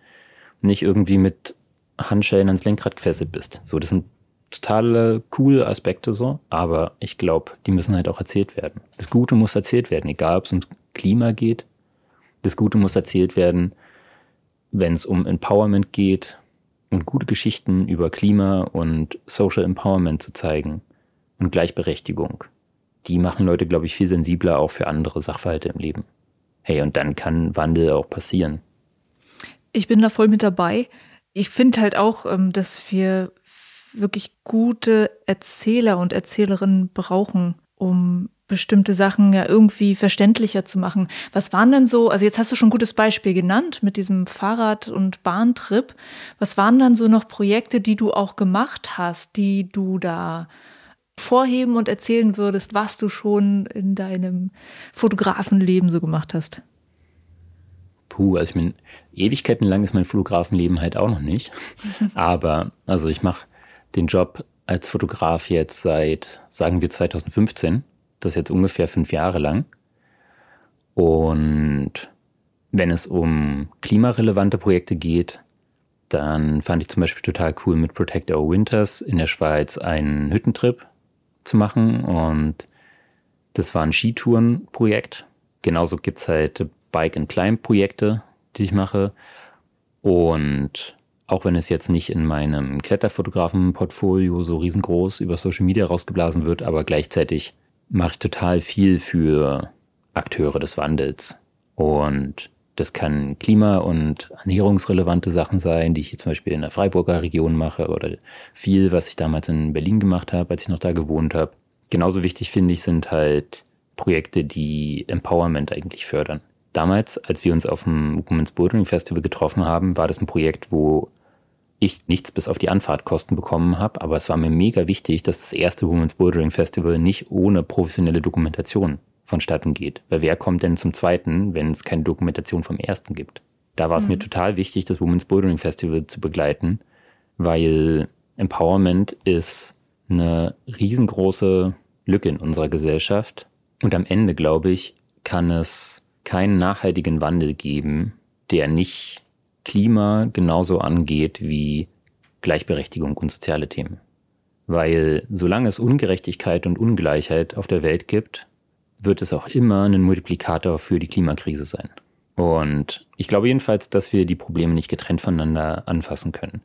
nicht irgendwie mit Handschellen ans Lenkrad gefesselt bist. So, das sind totale coole Aspekte so, aber ich glaube, die müssen halt auch erzählt werden. Das Gute muss erzählt werden, egal ob es ums Klima geht. Das Gute muss erzählt werden, wenn es um Empowerment geht und gute Geschichten über Klima und Social Empowerment zu zeigen und Gleichberechtigung. Die machen Leute, glaube ich, viel sensibler auch für andere Sachverhalte im Leben. Hey, und dann kann Wandel auch passieren. Ich bin da voll mit dabei. Ich finde halt auch, ähm, dass wir wirklich gute Erzähler und Erzählerinnen brauchen um bestimmte Sachen ja irgendwie verständlicher zu machen. Was waren denn so, also jetzt hast du schon ein gutes Beispiel genannt mit diesem Fahrrad- und Bahntrip. Was waren dann so noch Projekte, die du auch gemacht hast, die du da vorheben und erzählen würdest, was du schon in deinem Fotografenleben so gemacht hast? Puh, also ich meine, ewigkeitenlang ist mein Fotografenleben halt auch noch nicht. Aber also ich mache den Job als Fotograf jetzt seit, sagen wir, 2015. Das jetzt ungefähr fünf Jahre lang. Und wenn es um klimarelevante Projekte geht, dann fand ich zum Beispiel total cool, mit Protect Our Winters in der Schweiz einen Hüttentrip zu machen. Und das war ein Skitourenprojekt. Genauso gibt es halt Bike- and Climb-Projekte, die ich mache. Und auch wenn es jetzt nicht in meinem Kletterfotografen-Portfolio so riesengroß über Social Media rausgeblasen wird, aber gleichzeitig mache ich total viel für Akteure des Wandels. Und das kann klima- und ernährungsrelevante Sachen sein, die ich zum Beispiel in der Freiburger Region mache oder viel, was ich damals in Berlin gemacht habe, als ich noch da gewohnt habe. Genauso wichtig finde ich sind halt Projekte, die Empowerment eigentlich fördern. Damals, als wir uns auf dem Women's Bouldering Festival getroffen haben, war das ein Projekt, wo ich nichts bis auf die Anfahrtkosten bekommen habe, aber es war mir mega wichtig, dass das erste Women's Bouldering Festival nicht ohne professionelle Dokumentation vonstatten geht. Weil wer kommt denn zum zweiten, wenn es keine Dokumentation vom ersten gibt? Da war es mhm. mir total wichtig, das Women's Bouldering Festival zu begleiten, weil Empowerment ist eine riesengroße Lücke in unserer Gesellschaft. Und am Ende, glaube ich, kann es keinen nachhaltigen Wandel geben, der nicht Klima genauso angeht wie Gleichberechtigung und soziale Themen. Weil solange es Ungerechtigkeit und Ungleichheit auf der Welt gibt, wird es auch immer ein Multiplikator für die Klimakrise sein. Und ich glaube jedenfalls, dass wir die Probleme nicht getrennt voneinander anfassen können.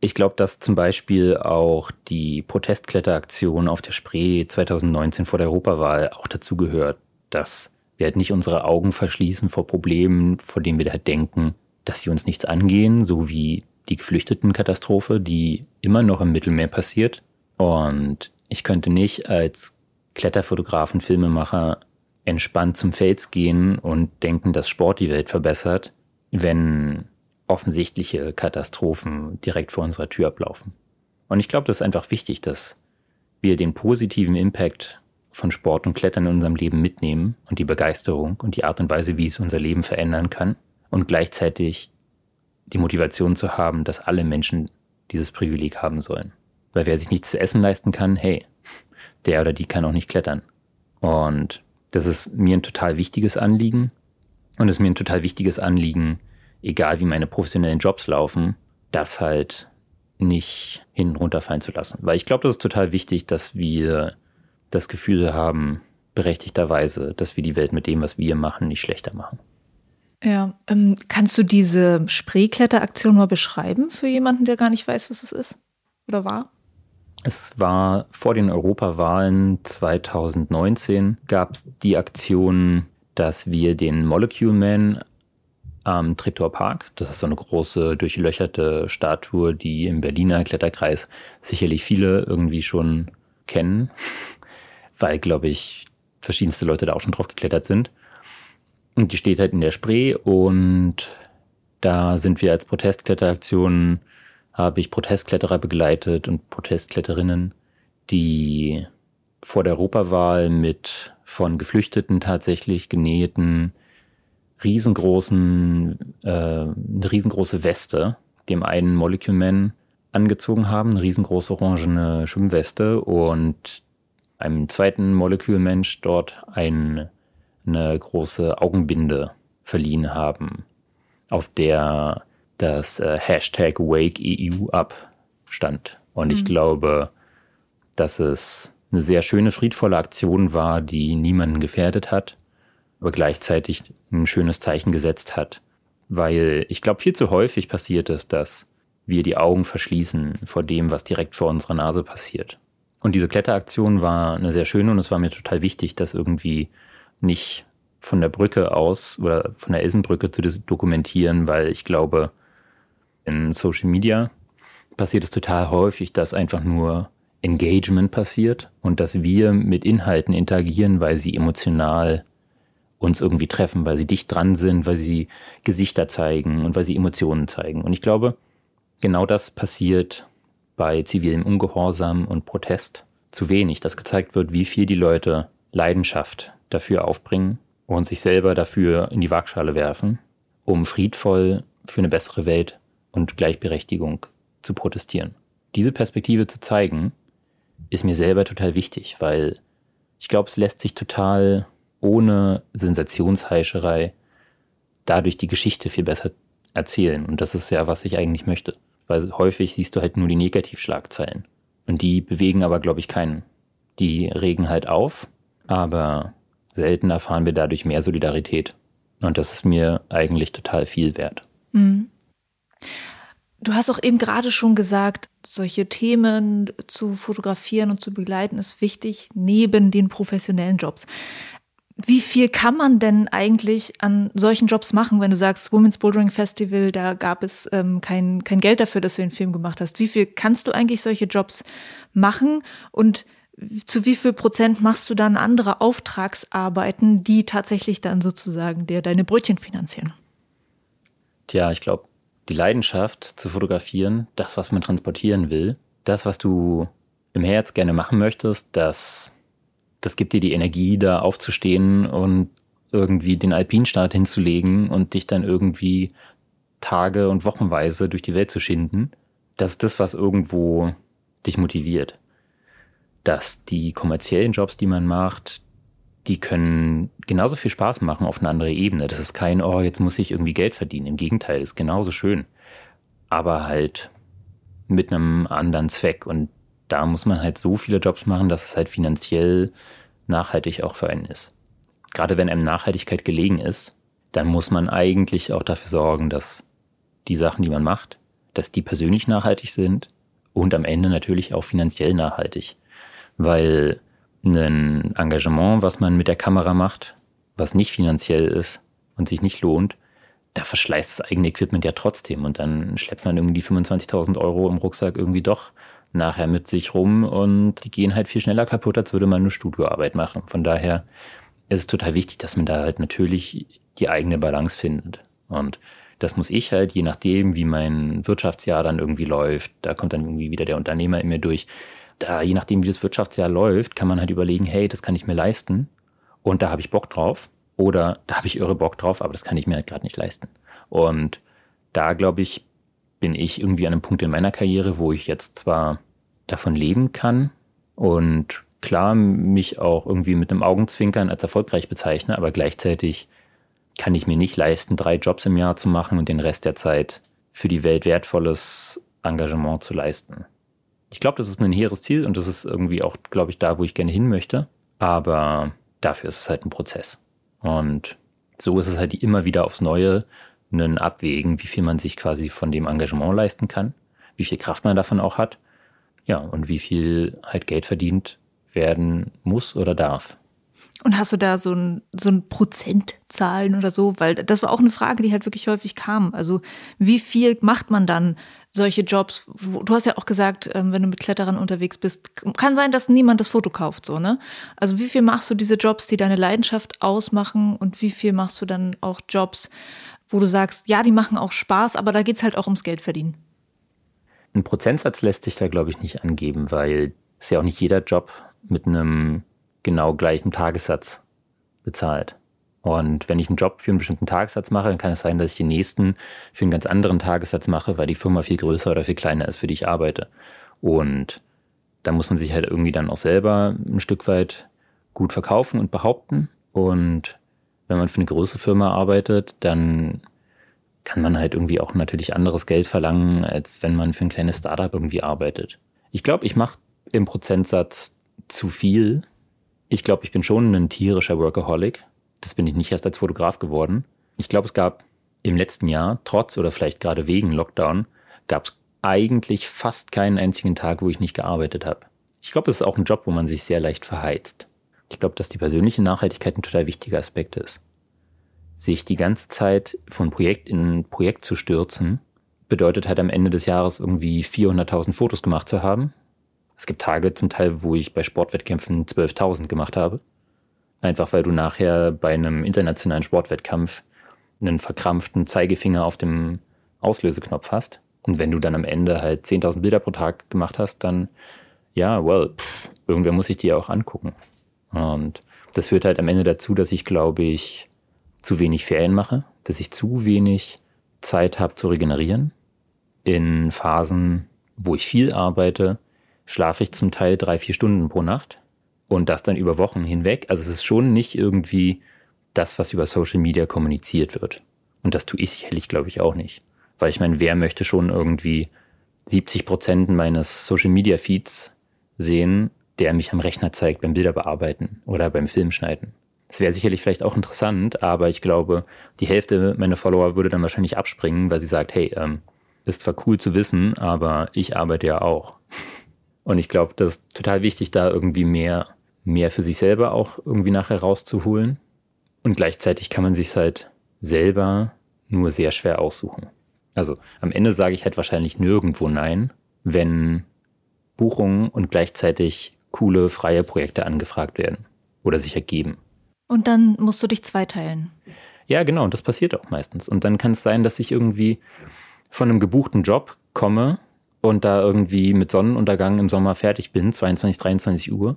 Ich glaube, dass zum Beispiel auch die Protestkletteraktion auf der Spree 2019 vor der Europawahl auch dazu gehört, dass wir halt nicht unsere Augen verschließen vor Problemen, vor denen wir halt denken, dass sie uns nichts angehen, so wie die Geflüchtetenkatastrophe, die immer noch im Mittelmeer passiert. Und ich könnte nicht als Kletterfotografen, Filmemacher entspannt zum Fels gehen und denken, dass Sport die Welt verbessert, wenn offensichtliche Katastrophen direkt vor unserer Tür ablaufen. Und ich glaube, das ist einfach wichtig, dass wir den positiven Impact von Sport und Klettern in unserem Leben mitnehmen und die Begeisterung und die Art und Weise, wie es unser Leben verändern kann und gleichzeitig die Motivation zu haben, dass alle Menschen dieses Privileg haben sollen. Weil wer sich nichts zu essen leisten kann, hey, der oder die kann auch nicht klettern. Und das ist mir ein total wichtiges Anliegen. Und es ist mir ein total wichtiges Anliegen, egal wie meine professionellen Jobs laufen, das halt nicht hinten runterfallen zu lassen. Weil ich glaube, das ist total wichtig, dass wir das Gefühl haben, berechtigterweise, dass wir die Welt mit dem, was wir machen, nicht schlechter machen. Ja, ähm, kannst du diese Spreekletteraktion mal beschreiben für jemanden, der gar nicht weiß, was es ist oder war? Es war vor den Europawahlen 2019 gab es die Aktion, dass wir den Molecule Man am Treptower Park, das ist so eine große durchlöcherte Statue, die im Berliner Kletterkreis sicherlich viele irgendwie schon kennen, weil, glaube ich, verschiedenste Leute da auch schon drauf geklettert sind. Und die steht halt in der Spree und da sind wir als Protestkletteraktion, habe ich Protestkletterer begleitet und Protestkletterinnen, die vor der Europawahl mit von Geflüchteten tatsächlich genähten riesengroßen, äh, eine riesengroße Weste, dem einen Molecule Man angezogen haben, eine riesengroße orangene Schwimmweste und einem zweiten Molekülmensch dort ein, eine große Augenbinde verliehen haben, auf der das äh, Hashtag WakeEU abstand. Und mhm. ich glaube, dass es eine sehr schöne, friedvolle Aktion war, die niemanden gefährdet hat, aber gleichzeitig ein schönes Zeichen gesetzt hat. Weil ich glaube, viel zu häufig passiert es, dass wir die Augen verschließen vor dem, was direkt vor unserer Nase passiert. Und diese Kletteraktion war eine sehr schöne und es war mir total wichtig, das irgendwie nicht von der Brücke aus oder von der Elsenbrücke zu dokumentieren, weil ich glaube, in Social Media passiert es total häufig, dass einfach nur Engagement passiert und dass wir mit Inhalten interagieren, weil sie emotional uns irgendwie treffen, weil sie dicht dran sind, weil sie Gesichter zeigen und weil sie Emotionen zeigen. Und ich glaube, genau das passiert bei zivilem Ungehorsam und Protest zu wenig, dass gezeigt wird, wie viel die Leute Leidenschaft dafür aufbringen und sich selber dafür in die Waagschale werfen, um friedvoll für eine bessere Welt und Gleichberechtigung zu protestieren. Diese Perspektive zu zeigen, ist mir selber total wichtig, weil ich glaube, es lässt sich total ohne Sensationsheischerei dadurch die Geschichte viel besser erzählen. Und das ist ja, was ich eigentlich möchte. Weil häufig siehst du halt nur die Negativschlagzeilen. Und die bewegen aber, glaube ich, keinen. Die regen halt auf, aber selten erfahren wir dadurch mehr Solidarität. Und das ist mir eigentlich total viel wert. Mhm. Du hast auch eben gerade schon gesagt, solche Themen zu fotografieren und zu begleiten ist wichtig neben den professionellen Jobs. Wie viel kann man denn eigentlich an solchen Jobs machen, wenn du sagst, Women's Bouldering Festival, da gab es ähm, kein, kein Geld dafür, dass du den Film gemacht hast. Wie viel kannst du eigentlich solche Jobs machen und zu wie viel Prozent machst du dann andere Auftragsarbeiten, die tatsächlich dann sozusagen dir deine Brötchen finanzieren? Tja, ich glaube, die Leidenschaft zu fotografieren, das, was man transportieren will, das, was du im Herz gerne machen möchtest, das das gibt dir die Energie, da aufzustehen und irgendwie den Alpinstart hinzulegen und dich dann irgendwie Tage und Wochenweise durch die Welt zu schinden. Das ist das, was irgendwo dich motiviert. Dass die kommerziellen Jobs, die man macht, die können genauso viel Spaß machen auf eine andere Ebene. Das ist kein, oh, jetzt muss ich irgendwie Geld verdienen. Im Gegenteil, ist genauso schön. Aber halt mit einem anderen Zweck. Und da muss man halt so viele Jobs machen, dass es halt finanziell nachhaltig auch für einen ist. Gerade wenn einem Nachhaltigkeit gelegen ist, dann muss man eigentlich auch dafür sorgen, dass die Sachen, die man macht, dass die persönlich nachhaltig sind und am Ende natürlich auch finanziell nachhaltig. Weil ein Engagement, was man mit der Kamera macht, was nicht finanziell ist und sich nicht lohnt, da verschleißt das eigene Equipment ja trotzdem und dann schleppt man irgendwie 25.000 Euro im Rucksack irgendwie doch nachher mit sich rum und die gehen halt viel schneller kaputt, als würde man eine Studioarbeit machen. Von daher ist es total wichtig, dass man da halt natürlich die eigene Balance findet. Und das muss ich halt, je nachdem, wie mein Wirtschaftsjahr dann irgendwie läuft, da kommt dann irgendwie wieder der Unternehmer in mir durch. Da, je nachdem, wie das Wirtschaftsjahr läuft, kann man halt überlegen, hey, das kann ich mir leisten und da habe ich Bock drauf. Oder da habe ich irre Bock drauf, aber das kann ich mir halt gerade nicht leisten. Und da, glaube ich, bin ich irgendwie an einem Punkt in meiner Karriere, wo ich jetzt zwar davon leben kann und klar mich auch irgendwie mit einem Augenzwinkern als erfolgreich bezeichne, aber gleichzeitig kann ich mir nicht leisten, drei Jobs im Jahr zu machen und den Rest der Zeit für die Welt wertvolles Engagement zu leisten. Ich glaube, das ist ein hehres Ziel und das ist irgendwie auch, glaube ich, da, wo ich gerne hin möchte. Aber dafür ist es halt ein Prozess. Und so ist es halt immer wieder aufs Neue ein Abwägen, wie viel man sich quasi von dem Engagement leisten kann, wie viel Kraft man davon auch hat, ja, und wie viel halt Geld verdient werden muss oder darf. Und hast du da so ein, so ein Prozentzahlen oder so? Weil das war auch eine Frage, die halt wirklich häufig kam. Also wie viel macht man dann solche Jobs? Du hast ja auch gesagt, ähm, wenn du mit Kletterern unterwegs bist, kann sein, dass niemand das Foto kauft, so, ne? Also wie viel machst du diese Jobs, die deine Leidenschaft ausmachen und wie viel machst du dann auch Jobs, wo du sagst, ja, die machen auch Spaß, aber da geht es halt auch ums Geld verdienen? Ein Prozentsatz lässt sich da, glaube ich, nicht angeben, weil es ja auch nicht jeder Job mit einem genau gleichen Tagessatz bezahlt. Und wenn ich einen Job für einen bestimmten Tagessatz mache, dann kann es sein, dass ich den nächsten für einen ganz anderen Tagessatz mache, weil die Firma viel größer oder viel kleiner ist, für die ich arbeite. Und da muss man sich halt irgendwie dann auch selber ein Stück weit gut verkaufen und behaupten. Und wenn man für eine große Firma arbeitet, dann kann man halt irgendwie auch natürlich anderes Geld verlangen, als wenn man für ein kleines Startup irgendwie arbeitet. Ich glaube, ich mache im Prozentsatz zu viel. Ich glaube, ich bin schon ein tierischer Workaholic. Das bin ich nicht erst als Fotograf geworden. Ich glaube, es gab im letzten Jahr, trotz oder vielleicht gerade wegen Lockdown, gab es eigentlich fast keinen einzigen Tag, wo ich nicht gearbeitet habe. Ich glaube, es ist auch ein Job, wo man sich sehr leicht verheizt. Ich glaube, dass die persönliche Nachhaltigkeit ein total wichtiger Aspekt ist. Sich die ganze Zeit von Projekt in Projekt zu stürzen, bedeutet halt am Ende des Jahres irgendwie 400.000 Fotos gemacht zu haben. Es gibt Tage zum Teil, wo ich bei Sportwettkämpfen 12.000 gemacht habe. Einfach weil du nachher bei einem internationalen Sportwettkampf einen verkrampften Zeigefinger auf dem Auslöseknopf hast. Und wenn du dann am Ende halt 10.000 Bilder pro Tag gemacht hast, dann, ja, well, pff, irgendwer muss sich die auch angucken. Und das führt halt am Ende dazu, dass ich, glaube ich, zu wenig Ferien mache, dass ich zu wenig Zeit habe zu regenerieren. In Phasen, wo ich viel arbeite, schlafe ich zum Teil drei, vier Stunden pro Nacht und das dann über Wochen hinweg. Also es ist schon nicht irgendwie das, was über Social Media kommuniziert wird. Und das tue ich sicherlich, glaube ich, auch nicht. Weil ich meine, wer möchte schon irgendwie 70 Prozent meines Social Media Feeds sehen, der mich am Rechner zeigt beim Bilderbearbeiten oder beim Filmschneiden? Das wäre sicherlich vielleicht auch interessant, aber ich glaube, die Hälfte meiner Follower würde dann wahrscheinlich abspringen, weil sie sagt, hey, ähm, ist zwar cool zu wissen, aber ich arbeite ja auch. Und ich glaube, das ist total wichtig, da irgendwie mehr, mehr für sich selber auch irgendwie nachher rauszuholen. Und gleichzeitig kann man sich halt selber nur sehr schwer aussuchen. Also am Ende sage ich halt wahrscheinlich nirgendwo Nein, wenn Buchungen und gleichzeitig coole freie Projekte angefragt werden oder sich ergeben. Und dann musst du dich zweiteilen. Ja, genau, und das passiert auch meistens. Und dann kann es sein, dass ich irgendwie von einem gebuchten Job komme und da irgendwie mit Sonnenuntergang im Sommer fertig bin, 22, 23 Uhr,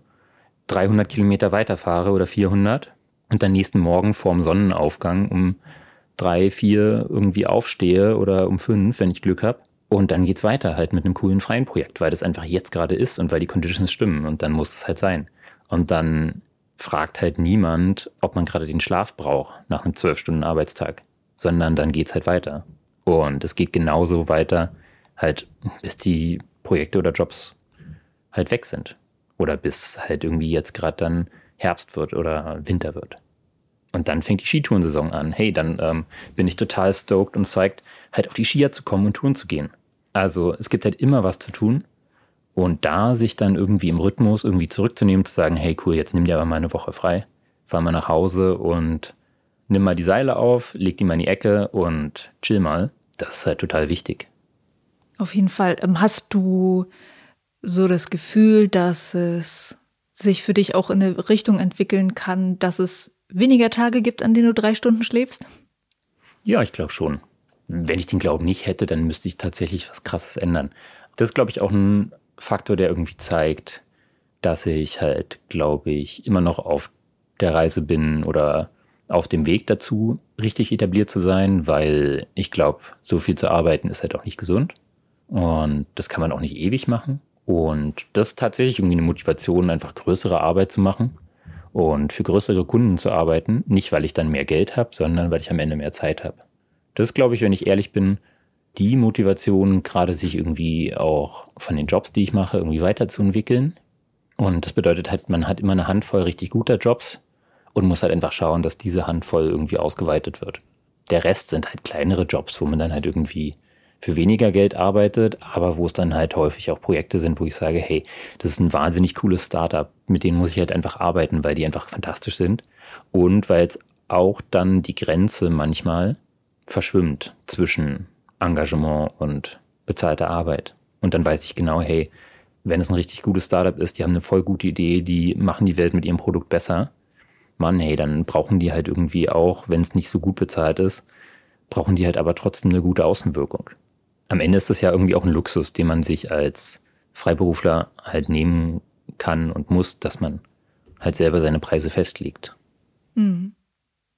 300 Kilometer weiterfahre oder 400 und dann nächsten Morgen vorm Sonnenaufgang um drei, vier irgendwie aufstehe oder um fünf, wenn ich Glück habe. Und dann geht's weiter halt mit einem coolen freien Projekt, weil das einfach jetzt gerade ist und weil die Conditions stimmen und dann muss es halt sein. Und dann fragt halt niemand, ob man gerade den Schlaf braucht nach einem zwölf Stunden Arbeitstag, sondern dann geht's halt weiter. Und es geht genauso weiter, halt bis die Projekte oder Jobs halt weg sind. Oder bis halt irgendwie jetzt gerade dann Herbst wird oder Winter wird. Und dann fängt die Skitourensaison an. Hey, dann ähm, bin ich total stoked und psyched, halt auf die Skier zu kommen und Touren zu gehen. Also es gibt halt immer was zu tun. Und da sich dann irgendwie im Rhythmus irgendwie zurückzunehmen, zu sagen, hey cool, jetzt nimm dir aber mal eine Woche frei, fahr mal nach Hause und nimm mal die Seile auf, leg die mal in die Ecke und chill mal. Das ist halt total wichtig. Auf jeden Fall. Ähm, hast du so das Gefühl, dass es sich für dich auch in eine Richtung entwickeln kann, dass es weniger Tage gibt, an denen du drei Stunden schläfst? Ja, ich glaube schon. Wenn ich den Glauben nicht hätte, dann müsste ich tatsächlich was Krasses ändern. Das ist, glaube ich, auch ein Faktor, der irgendwie zeigt, dass ich halt, glaube ich, immer noch auf der Reise bin oder auf dem Weg dazu, richtig etabliert zu sein, weil ich glaube, so viel zu arbeiten ist halt auch nicht gesund. Und das kann man auch nicht ewig machen. Und das ist tatsächlich irgendwie eine Motivation, einfach größere Arbeit zu machen und für größere Kunden zu arbeiten. Nicht, weil ich dann mehr Geld habe, sondern weil ich am Ende mehr Zeit habe. Das glaube ich, wenn ich ehrlich bin, die Motivation, gerade sich irgendwie auch von den Jobs, die ich mache, irgendwie weiterzuentwickeln. Und das bedeutet halt, man hat immer eine Handvoll richtig guter Jobs und muss halt einfach schauen, dass diese Handvoll irgendwie ausgeweitet wird. Der Rest sind halt kleinere Jobs, wo man dann halt irgendwie für weniger Geld arbeitet, aber wo es dann halt häufig auch Projekte sind, wo ich sage, hey, das ist ein wahnsinnig cooles Startup, mit denen muss ich halt einfach arbeiten, weil die einfach fantastisch sind und weil es auch dann die Grenze manchmal verschwimmt zwischen Engagement und bezahlter Arbeit. Und dann weiß ich genau, hey, wenn es ein richtig gutes Startup ist, die haben eine voll gute Idee, die machen die Welt mit ihrem Produkt besser. Mann, hey, dann brauchen die halt irgendwie auch, wenn es nicht so gut bezahlt ist, brauchen die halt aber trotzdem eine gute Außenwirkung am Ende ist das ja irgendwie auch ein Luxus, den man sich als Freiberufler halt nehmen kann und muss, dass man halt selber seine Preise festlegt. Mhm.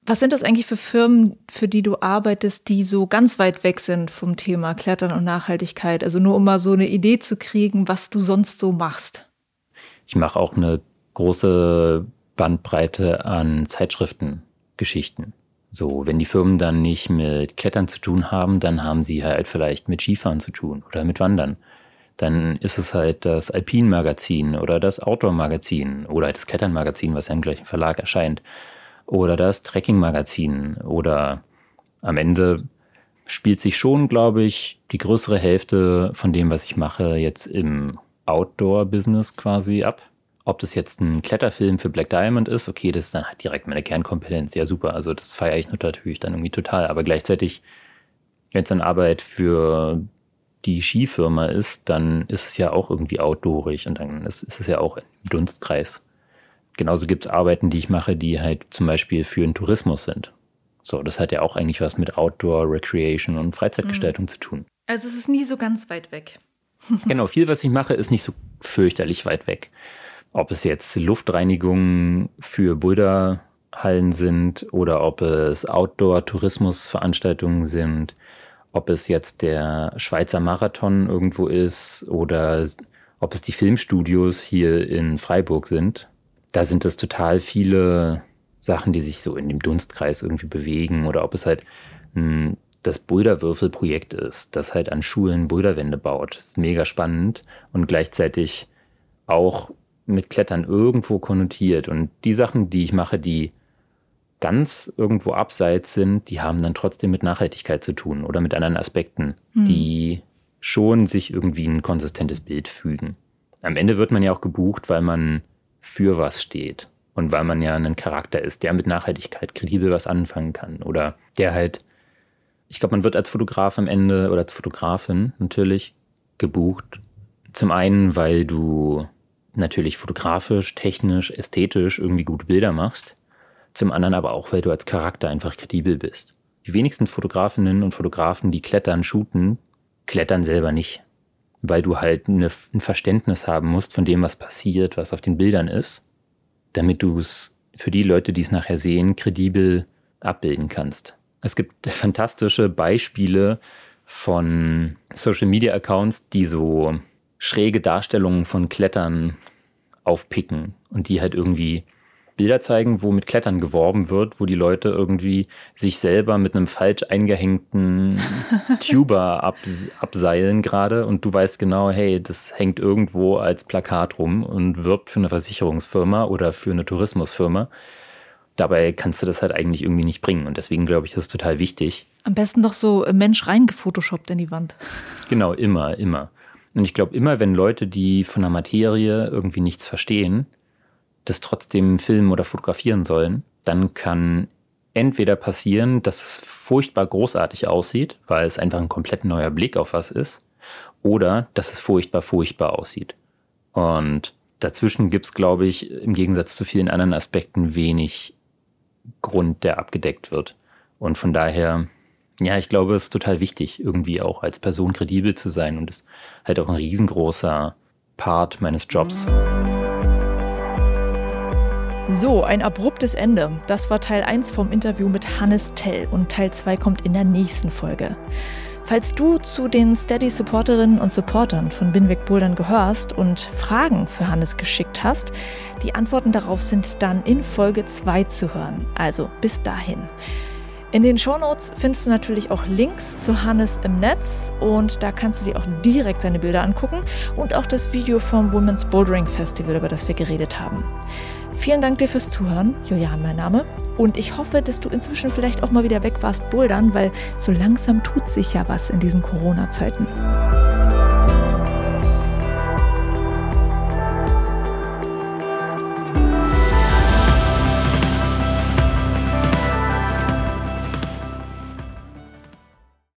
Was sind das eigentlich für Firmen, für die du arbeitest, die so ganz weit weg sind vom Thema Klettern und Nachhaltigkeit? Also nur um mal so eine Idee zu kriegen, was du sonst so machst. Ich mache auch eine große Bandbreite an Zeitschriftengeschichten. So, wenn die Firmen dann nicht mit Klettern zu tun haben, dann haben sie halt vielleicht mit Skifahren zu tun oder mit Wandern. Dann ist es halt das Alpin-Magazin oder das Outdoor-Magazin oder das Klettern-Magazin, was ja im gleichen Verlag erscheint. Oder das Trekking-Magazin. Oder am Ende spielt sich schon, glaube ich, die größere Hälfte von dem, was ich mache, jetzt im Outdoor-Business quasi ab. Ob das jetzt ein Kletterfilm für Black Diamond ist, okay, das ist dann halt direkt meine Kernkompetenz. Ja, super. Also das feiere ich natürlich dann irgendwie total. Aber gleichzeitig, wenn es dann Arbeit für die Skifirma ist, dann ist es ja auch irgendwie outdoorig und dann ist, ist es ja auch im Dunstkreis. Genauso gibt es Arbeiten, die ich mache, die halt zum Beispiel für den Tourismus sind. So, das hat ja auch eigentlich was mit Outdoor, Recreation und Freizeitgestaltung mhm. zu tun. Also es ist nie so ganz weit weg. genau, viel, was ich mache, ist nicht so fürchterlich weit weg. Ob es jetzt Luftreinigung für Boulderhallen sind oder ob es Outdoor-Tourismusveranstaltungen sind, ob es jetzt der Schweizer Marathon irgendwo ist oder ob es die Filmstudios hier in Freiburg sind. Da sind es total viele Sachen, die sich so in dem Dunstkreis irgendwie bewegen oder ob es halt das Boulderwürfelprojekt ist, das halt an Schulen Boulderwände baut. Das ist mega spannend und gleichzeitig auch mit Klettern irgendwo konnotiert. Und die Sachen, die ich mache, die ganz irgendwo abseits sind, die haben dann trotzdem mit Nachhaltigkeit zu tun oder mit anderen Aspekten, hm. die schon sich irgendwie ein konsistentes Bild fügen. Am Ende wird man ja auch gebucht, weil man für was steht und weil man ja ein Charakter ist, der mit Nachhaltigkeit kredibel was anfangen kann oder der halt ich glaube, man wird als Fotograf am Ende oder als Fotografin natürlich gebucht. Zum einen, weil du natürlich fotografisch, technisch, ästhetisch irgendwie gute Bilder machst. Zum anderen aber auch, weil du als Charakter einfach kredibel bist. Die wenigsten Fotografinnen und Fotografen, die klettern, shooten, klettern selber nicht. Weil du halt eine, ein Verständnis haben musst von dem, was passiert, was auf den Bildern ist, damit du es für die Leute, die es nachher sehen, kredibel abbilden kannst. Es gibt fantastische Beispiele von Social Media Accounts, die so schräge Darstellungen von Klettern aufpicken und die halt irgendwie Bilder zeigen, wo mit Klettern geworben wird, wo die Leute irgendwie sich selber mit einem falsch eingehängten Tuber abs abseilen gerade und du weißt genau, hey, das hängt irgendwo als Plakat rum und wirbt für eine Versicherungsfirma oder für eine Tourismusfirma dabei kannst du das halt eigentlich irgendwie nicht bringen. Und deswegen glaube ich, das ist total wichtig. Am besten doch so Mensch reingefotoshoppt in die Wand. Genau, immer, immer. Und ich glaube, immer wenn Leute, die von der Materie irgendwie nichts verstehen, das trotzdem filmen oder fotografieren sollen, dann kann entweder passieren, dass es furchtbar großartig aussieht, weil es einfach ein komplett neuer Blick auf was ist, oder dass es furchtbar, furchtbar aussieht. Und dazwischen gibt es, glaube ich, im Gegensatz zu vielen anderen Aspekten wenig Grund, der abgedeckt wird. Und von daher, ja, ich glaube, es ist total wichtig, irgendwie auch als Person kredibel zu sein und ist halt auch ein riesengroßer Part meines Jobs. So, ein abruptes Ende. Das war Teil 1 vom Interview mit Hannes Tell und Teil 2 kommt in der nächsten Folge. Falls du zu den Steady-Supporterinnen und Supportern von Binweg Bouldern gehörst und Fragen für Hannes geschickt hast, die Antworten darauf sind dann in Folge 2 zu hören. Also bis dahin. In den Shownotes findest du natürlich auch Links zu Hannes im Netz und da kannst du dir auch direkt seine Bilder angucken und auch das Video vom Women's Bouldering Festival, über das wir geredet haben. Vielen Dank dir fürs Zuhören. Julian, mein Name. Und ich hoffe, dass du inzwischen vielleicht auch mal wieder weg warst bouldern, weil so langsam tut sich ja was in diesen Corona-Zeiten.